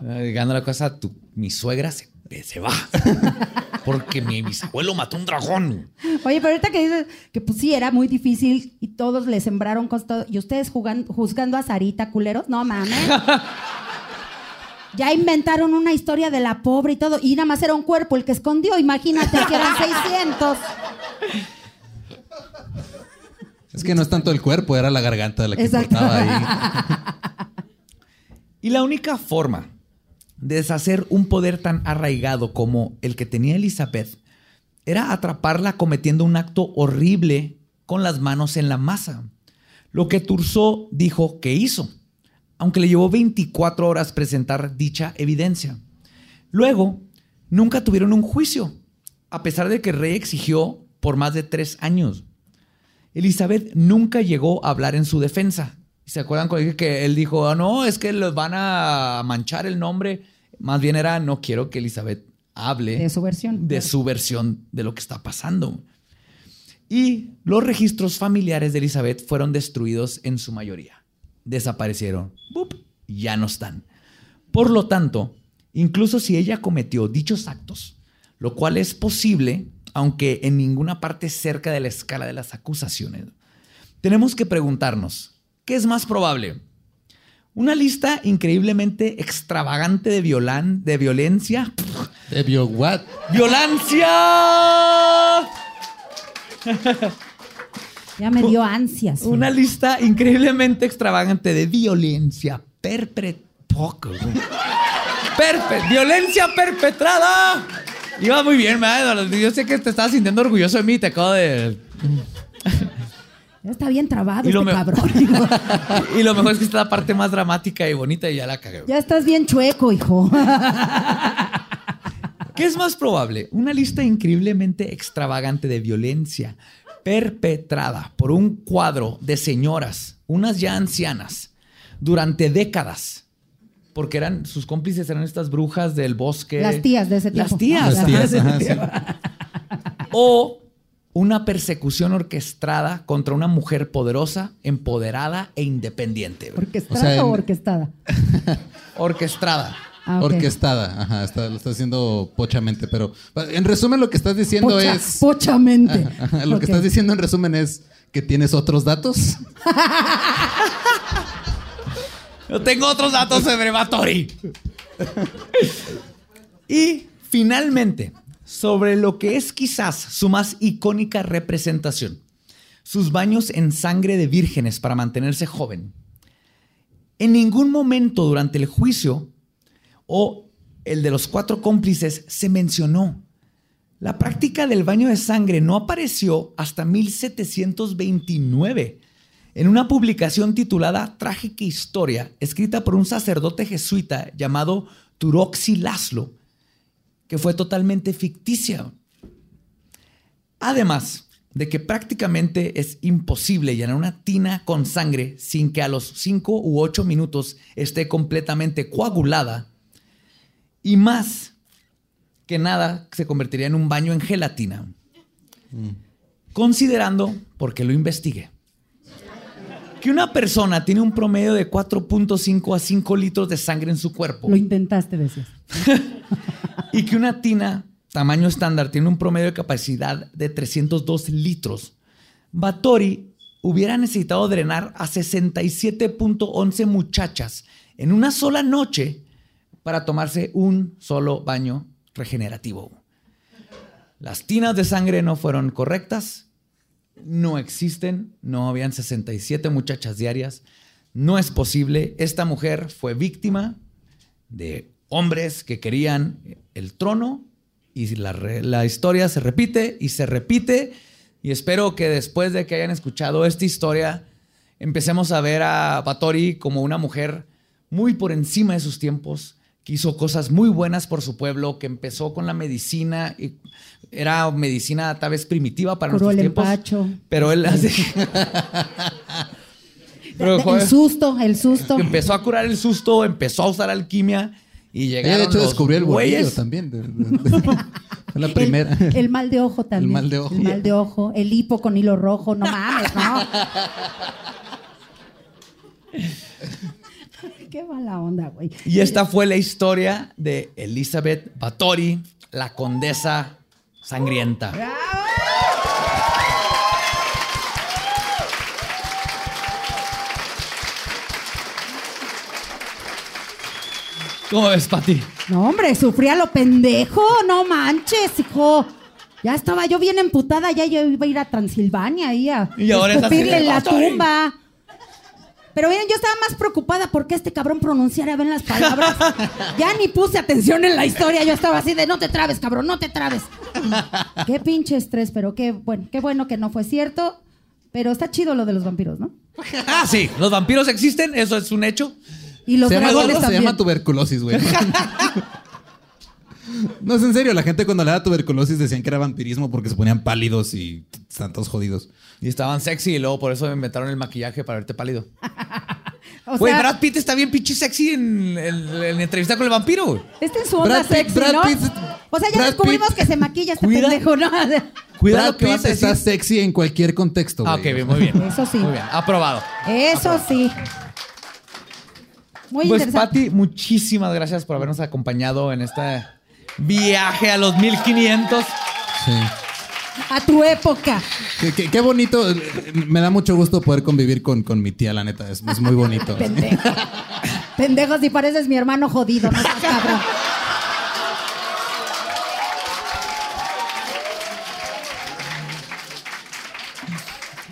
Llegando a la casa, tu- mi suegra se, se va. Porque mi bisabuelo mató un dragón. Oye, pero ahorita que dices que pues sí, era muy difícil y todos le sembraron cosas. Y ustedes jugando, juzgando a Sarita, culeros, no mames. Ya inventaron una historia de la pobre y todo. Y nada más era un cuerpo el que escondió. Imagínate que eran 600. Es que no es tanto el cuerpo, era la garganta la que Exacto. importaba ahí. Y la única forma de deshacer un poder tan arraigado como el que tenía Elizabeth era atraparla cometiendo un acto horrible con las manos en la masa. Lo que Turso dijo que hizo, aunque le llevó 24 horas presentar dicha evidencia. Luego, nunca tuvieron un juicio, a pesar de que el rey exigió por más de tres años. Elizabeth nunca llegó a hablar en su defensa. ¿Se acuerdan cuando dije que él dijo, "Ah, no, es que los van a manchar el nombre? Más bien era, no quiero que Elizabeth hable De su versión. de su versión de lo que está pasando. Y los registros familiares de Elizabeth fueron destruidos en su mayoría. Desaparecieron. ¡Bup! Ya no están. Por lo tanto, incluso si ella cometió dichos actos, lo cual es posible, aunque en ninguna parte cerca de la escala de las acusaciones. Tenemos que preguntarnos, ¿qué es más probable? Una lista increíblemente extravagante de, violan, de violencia. ¿De bio what? ¡Violencia! Ya me dio ansias. güey. Una lista increíblemente extravagante de violencia perpetrada. violencia perpetrada. Iba muy bien, man. Yo sé que te estabas sintiendo orgulloso de mí. Te acabo de. Ya está bien trabado Y lo este me- cabrón. y lo mejor es que esta es la parte más dramática y bonita y ya la cagué. ya estás bien chueco, hijo. ¿Qué es más probable? Una lista increíblemente extravagante de violencia perpetrada por un cuadro de señoras, unas ya ancianas, durante décadas. Porque eran sus cómplices eran estas brujas del bosque. Las tías de ese tiempo. Las tías. Las tías, ajá. ajá, sí. O una persecución orquestada contra una mujer poderosa, empoderada e independiente. ¿Orquestada O sea, o orquestada? Orquestada. Ah. Orquestada, ajá, está, lo está haciendo pochamente, pero en resumen lo que estás diciendo Pocha- es... Pochamente. Ajá, lo que estás diciendo en resumen es que tienes otros datos. Yo tengo otros datos sobre Batori. y finalmente, sobre lo que es quizás su más icónica representación, sus baños en sangre de vírgenes para mantenerse joven. En ningún momento durante el juicio o el de los cuatro cómplices se mencionó. La práctica del baño de sangre no apareció hasta 1729 en una publicación titulada Trágica Historia, escrita por un sacerdote jesuita llamado Turoxi Laszlo, que fue totalmente ficticia. Además de que prácticamente es imposible llenar una tina con sangre sin que a los 5 u 8 minutos esté completamente coagulada, y más que nada se convertiría en un baño en gelatina. Considerando, porque lo investigué, que una persona tiene un promedio de 4.5 a 5 litros de sangre en su cuerpo Lo intentaste, decías. y que una tina tamaño estándar tiene un promedio de capacidad de 302 litros, Batori hubiera necesitado drenar a 67.11 muchachas en una sola noche para tomarse un solo baño regenerativo. Las tinas de sangre no fueron correctas, no existen, no habían 67 muchachas diarias, no es posible. Esta mujer fue víctima de hombres que querían el trono y la, la historia se repite y se repite y espero que después de que hayan escuchado esta historia empecemos a ver a Batori como una mujer muy por encima de sus tiempos, que hizo cosas muy buenas por su pueblo, que empezó con la medicina y era medicina tal vez primitiva para Curó nuestros el tiempos, empacho. pero él hace Pero, joder, el susto, el susto. empezó a curar el susto, empezó a usar alquimia y llegaron Ella de hecho los descubrió el bolillo también. de- de- de- fue la primera. El, el mal de ojo también. El mal de ojo. El mal de ojo. El hipo con hilo rojo. No mames, no. Qué mala onda, güey. Y esta fue la historia de Elizabeth Bathory, la condesa sangrienta. ¿Cómo ves, Pati? No, hombre, sufría lo pendejo. No manches, hijo. Ya estaba yo bien emputada. Ya yo iba a ir a Transilvania ahí a Y ahora escupirle en la tumba. Pero miren, yo estaba más preocupada porque este cabrón pronunciara bien las palabras. ya ni puse atención en la historia. Yo estaba así de no te trabes, cabrón, no te trabes. qué pinche estrés, pero qué bueno, qué bueno que no fue cierto. Pero está chido lo de los vampiros, ¿no? Ah, sí, los vampiros existen, eso es un hecho. Y los se, llama, se llama tuberculosis, güey. No es en serio, la gente cuando le da tuberculosis decían que era vampirismo porque se ponían pálidos y están todos jodidos. Y estaban sexy y luego por eso inventaron el maquillaje para verte pálido. O Güey, sea, Brad Pitt está bien pinche sexy en, en- en la entrevista con el vampiro. güey. Este es su onda Brad Pitt- sexy, Brad ¿no? Pitt- o sea, ya Brad descubrimos Pitt- que se maquilla este Cuida- pendejo, ¿no? Cuida Brad lo que vas Pitt está sexy en cualquier contexto, Ah, güey. ok, bien, muy bien. Eso sí. Muy bien, aprobado. Eso sí. Muy pues, interesante. Pati, muchísimas gracias por habernos acompañado en este viaje a los 1500. Sí. A tu época. Qué, qué- qué bonito. Me da mucho gusto poder convivir con, con mi tía, la neta. Es, es muy bonito. Pendejo. Pendejo, si pareces mi hermano jodido, no seas cabrón.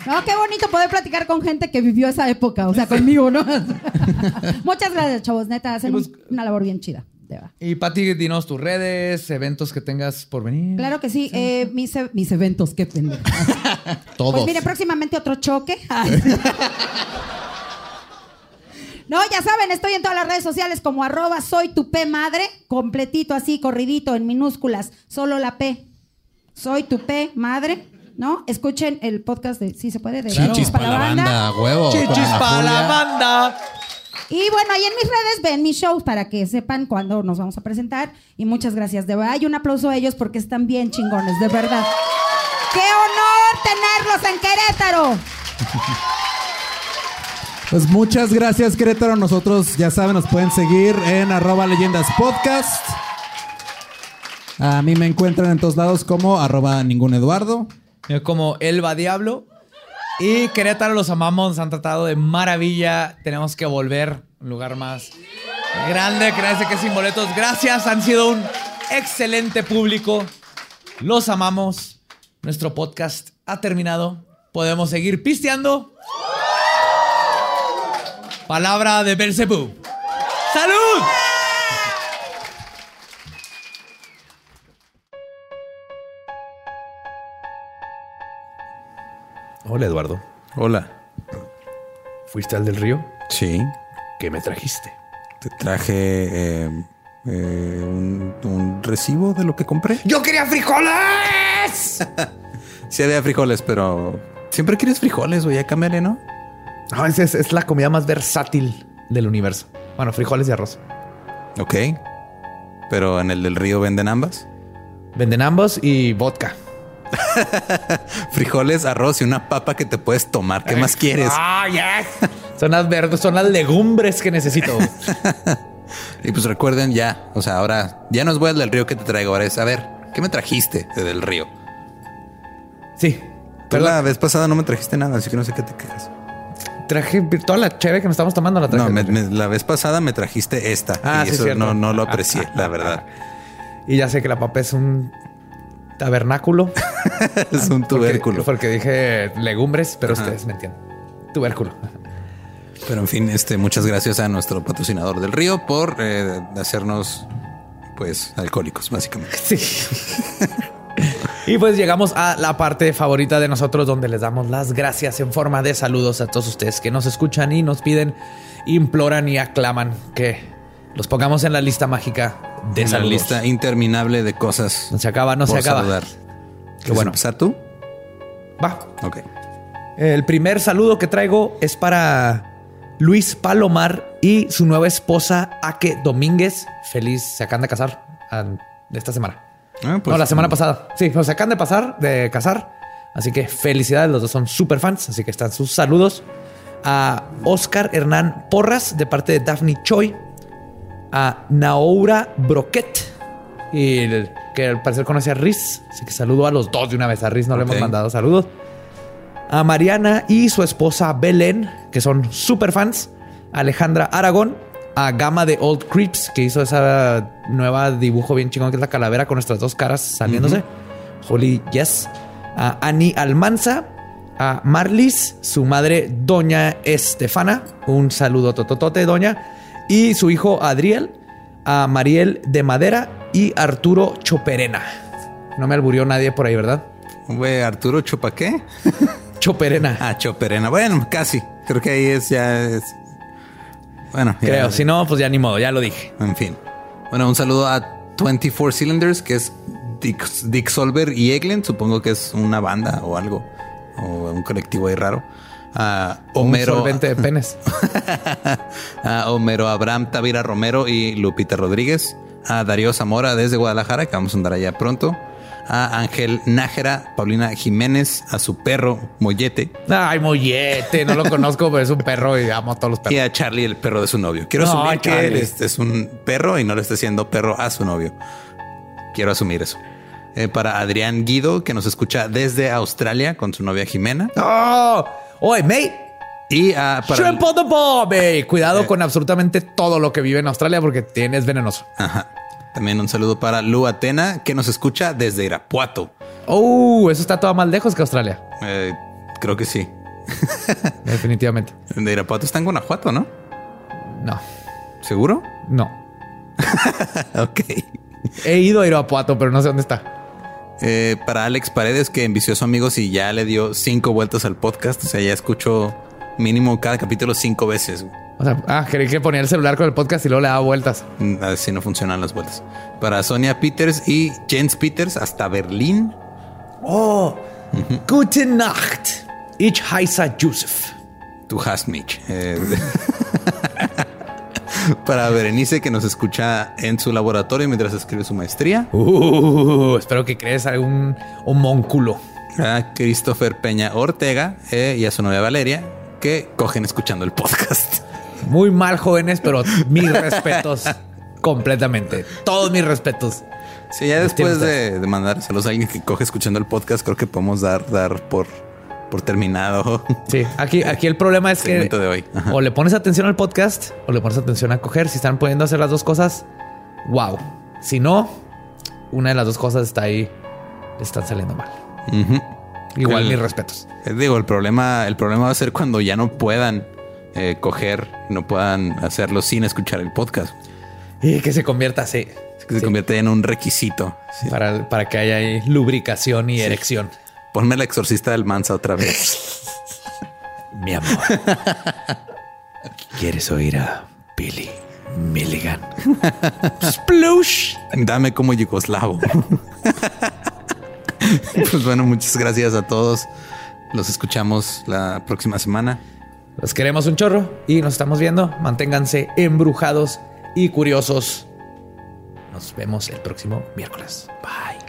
No, qué bonito poder platicar con gente que vivió esa época, o sea, conmigo, ¿no? Muchas gracias, chavos, neta, hacen pues- un- una labor bien chida. Y Pati, dinos tus redes, eventos que tengas por venir. Claro que sí, eh, mis, e- mis eventos, qué pendejo. Todos. Pues mire, próximamente otro choque. No, ya saben, estoy en todas las redes sociales como arroba soy tu P madre, completito así, corridito, en minúsculas, solo la P. Soy tu P madre, ¿no? Escuchen el podcast de, sí se puede, de Chichis para la banda, huevo. Chichis para la banda. Y bueno, ahí en mis redes ven mis shows para que sepan cuándo nos vamos a presentar. Y muchas gracias, de verdad. Y un aplauso a ellos porque están bien chingones, de verdad. ¡Qué honor tenerlos en Querétaro! Pues muchas gracias, Querétaro. Nosotros, ya saben, nos pueden seguir en arroba leyendas podcast. A mí me encuentran en todos lados como arroba ningún Eduardo. Como Elba Diablo. Y Querétaro los amamos, han tratado de maravilla. Tenemos que volver un lugar más grande, créanse que sin boletos. Gracias, han sido un excelente público. Los amamos. Nuestro podcast ha terminado. Podemos seguir pisteando. Palabra de Belzebú. ¡Salud! Hola, Eduardo. Hola. ¿Fuiste al del río? Sí, ¿Qué me trajiste? te traje eh, eh, un, un recibo de lo que compré. ¡Yo quería frijoles! Sí había frijoles, pero siempre quieres frijoles, güey. Ya cámbiale, ¿no? Ah, es, es- es la comida más versátil del universo. Bueno, frijoles y arroz. Ok. Pero en el del río venden ambas. Venden ambos y vodka. Frijoles, arroz y una papa que te puedes tomar. ¿Qué más quieres? Ah, yes. Son las verdes, son las legumbres que necesito. Y pues recuerden ya, o sea, ahora ya no es voy al del río que te traigo, ahora es a ver, ¿qué me trajiste de del río? Sí. Tú la vez pasada no me trajiste nada, así que no sé qué te quejas. Traje toda la cheve que nos estamos tomando la traje. No, me- me- la vez pasada me trajiste esta. Ah, y sí, eso cierto. no, no lo aprecié, la verdad. Y ya sé que la papa es un tabernáculo. es un tubérculo. Porque, dije legumbres, pero ustedes me entienden. Tubérculo. Pero en fin, este, muchas gracias a nuestro patrocinador del río por eh, hacernos, pues, alcohólicos, básicamente. Sí. y pues llegamos a la parte favorita de nosotros donde les damos las gracias en forma de saludos a todos ustedes que nos escuchan y nos piden, imploran y aclaman que los pongamos en la lista mágica de Una saludos. lista interminable de cosas. No se acaba, no se acaba. saludar. Qué ¿Quieres bueno. empezar tú? Va. Ok. El primer saludo que traigo es para Luis Palomar y su nueva esposa Ake Domínguez. Feliz, se acaban de casar esta semana. Ah, pues, no, la semana pasada. Sí, se acaban de pasar, de casar. Así que felicidades, los dos son super fans. Así que están sus saludos a Oscar Hernán Porras de parte de Daphne Choi, a Naoura Broquet, y el- que al parecer conoce a Riz. Así que saludo a los dos de una vez. A Riz no le Ok. hemos mandado saludos. A Mariana y su esposa Belén, que son super fans. A Alejandra Aragón. A Gama de Old Creeps, que hizo esa nueva dibujo bien chingón, que es la calavera con nuestras dos caras saliéndose. Holy Yes. A Annie Almanza. A Marlis, su madre Doña Estefana. Un saludo tototote, Doña. Y su hijo Adriel. A Mariel de Madera y Arturo Choperena. No me alburió nadie por ahí, ¿verdad? Güey, Arturo Chupa qué? Choperena. Ah, Choperena. Bueno, casi. Creo que ahí es ya es. Bueno, ya- Creo. Si no, pues ya ni modo, ya lo dije. En fin. Bueno, un saludo a 24 Cylinders, que es Dick, Dick Solver y Eglin. Supongo que es una banda o algo. O un colectivo ahí raro. A Homero. Un solvente de penes. a Homero Abraham Tavira Romero y Lupita Rodríguez. A Darío Zamora desde Guadalajara, que vamos a andar allá pronto. a Ángel Nájera, Paulina Jiménez, a su perro Mollete Ay, mollete, no lo conozco, pero es un perro y amo a todos los y perros. a Charlie, el perro de su novio. Quiero No, asumir que él es, es un perro y no le está haciendo perro a su novio. Quiero asumir eso. Eh, para Adrián Guido, que nos escucha desde Australia con su novia Jimena. ¡Oh! Oye, mate. Y ah, para on the. Cuidado con absolutamente todo lo que vive en Australia porque tienes venenoso. Ajá. También un saludo para Lu Atena, que nos escucha desde Irapuato. Oh, eso está todo más lejos que Australia. Eh, creo que sí. Definitivamente. De Irapuato está en Guanajuato, ¿no? No, ¿Seguro? no. Ok. He ido a Irapuato, pero no sé dónde está. Eh, para Alex Paredes, que envició a su amigos y ya le dio cinco vueltas al podcast. O sea, ya escuchó mínimo cada capítulo cinco veces. O sea, ah, creí que ponía el celular con el podcast y luego le daba vueltas. Mm, Así no funcionan las vueltas. Para Sonia Peters y Jens Peters hasta Berlín. Oh, gute Nacht. Ich heiße Joseph. Tu hast mich. Eh, para Berenice, que nos escucha en su laboratorio mientras escribe su maestría. Uh, espero que crees algún homónculo. A Christopher Peña Ortega eh, y a su novia Valeria, que cogen escuchando el podcast. Muy mal, jóvenes, pero mis respetos completamente. Todos mis respetos. Sí, ya después de, de mandar saludos a alguien que coge escuchando el podcast, creo que podemos dar, dar por, por terminado. Sí, aquí, aquí el problema es que de hoy. O le pones atención al podcast o le pones atención a coger. Si están pudiendo hacer las dos cosas, wow. Si no, una de las dos cosas está ahí, le están saliendo mal. Igual El- mis respetos. Eh, Digo, el problema, el problema va a ser cuando ya no puedan eh, coger, no puedan hacerlo sin escuchar el podcast. Y que se convierta así. Que se convierte en un requisito. Sí. Para, para que haya ahí lubricación y erección. Ponme la exorcista del Mansa otra vez. Mi amor. ¿Quieres oír a Billy Milligan? Splush. Dame como yugoslavo. pues bueno, muchas gracias a todos. Los escuchamos la próxima semana. Los queremos un chorro y nos estamos viendo. Manténganse embrujados y curiosos. Nos vemos el próximo miércoles. Bye.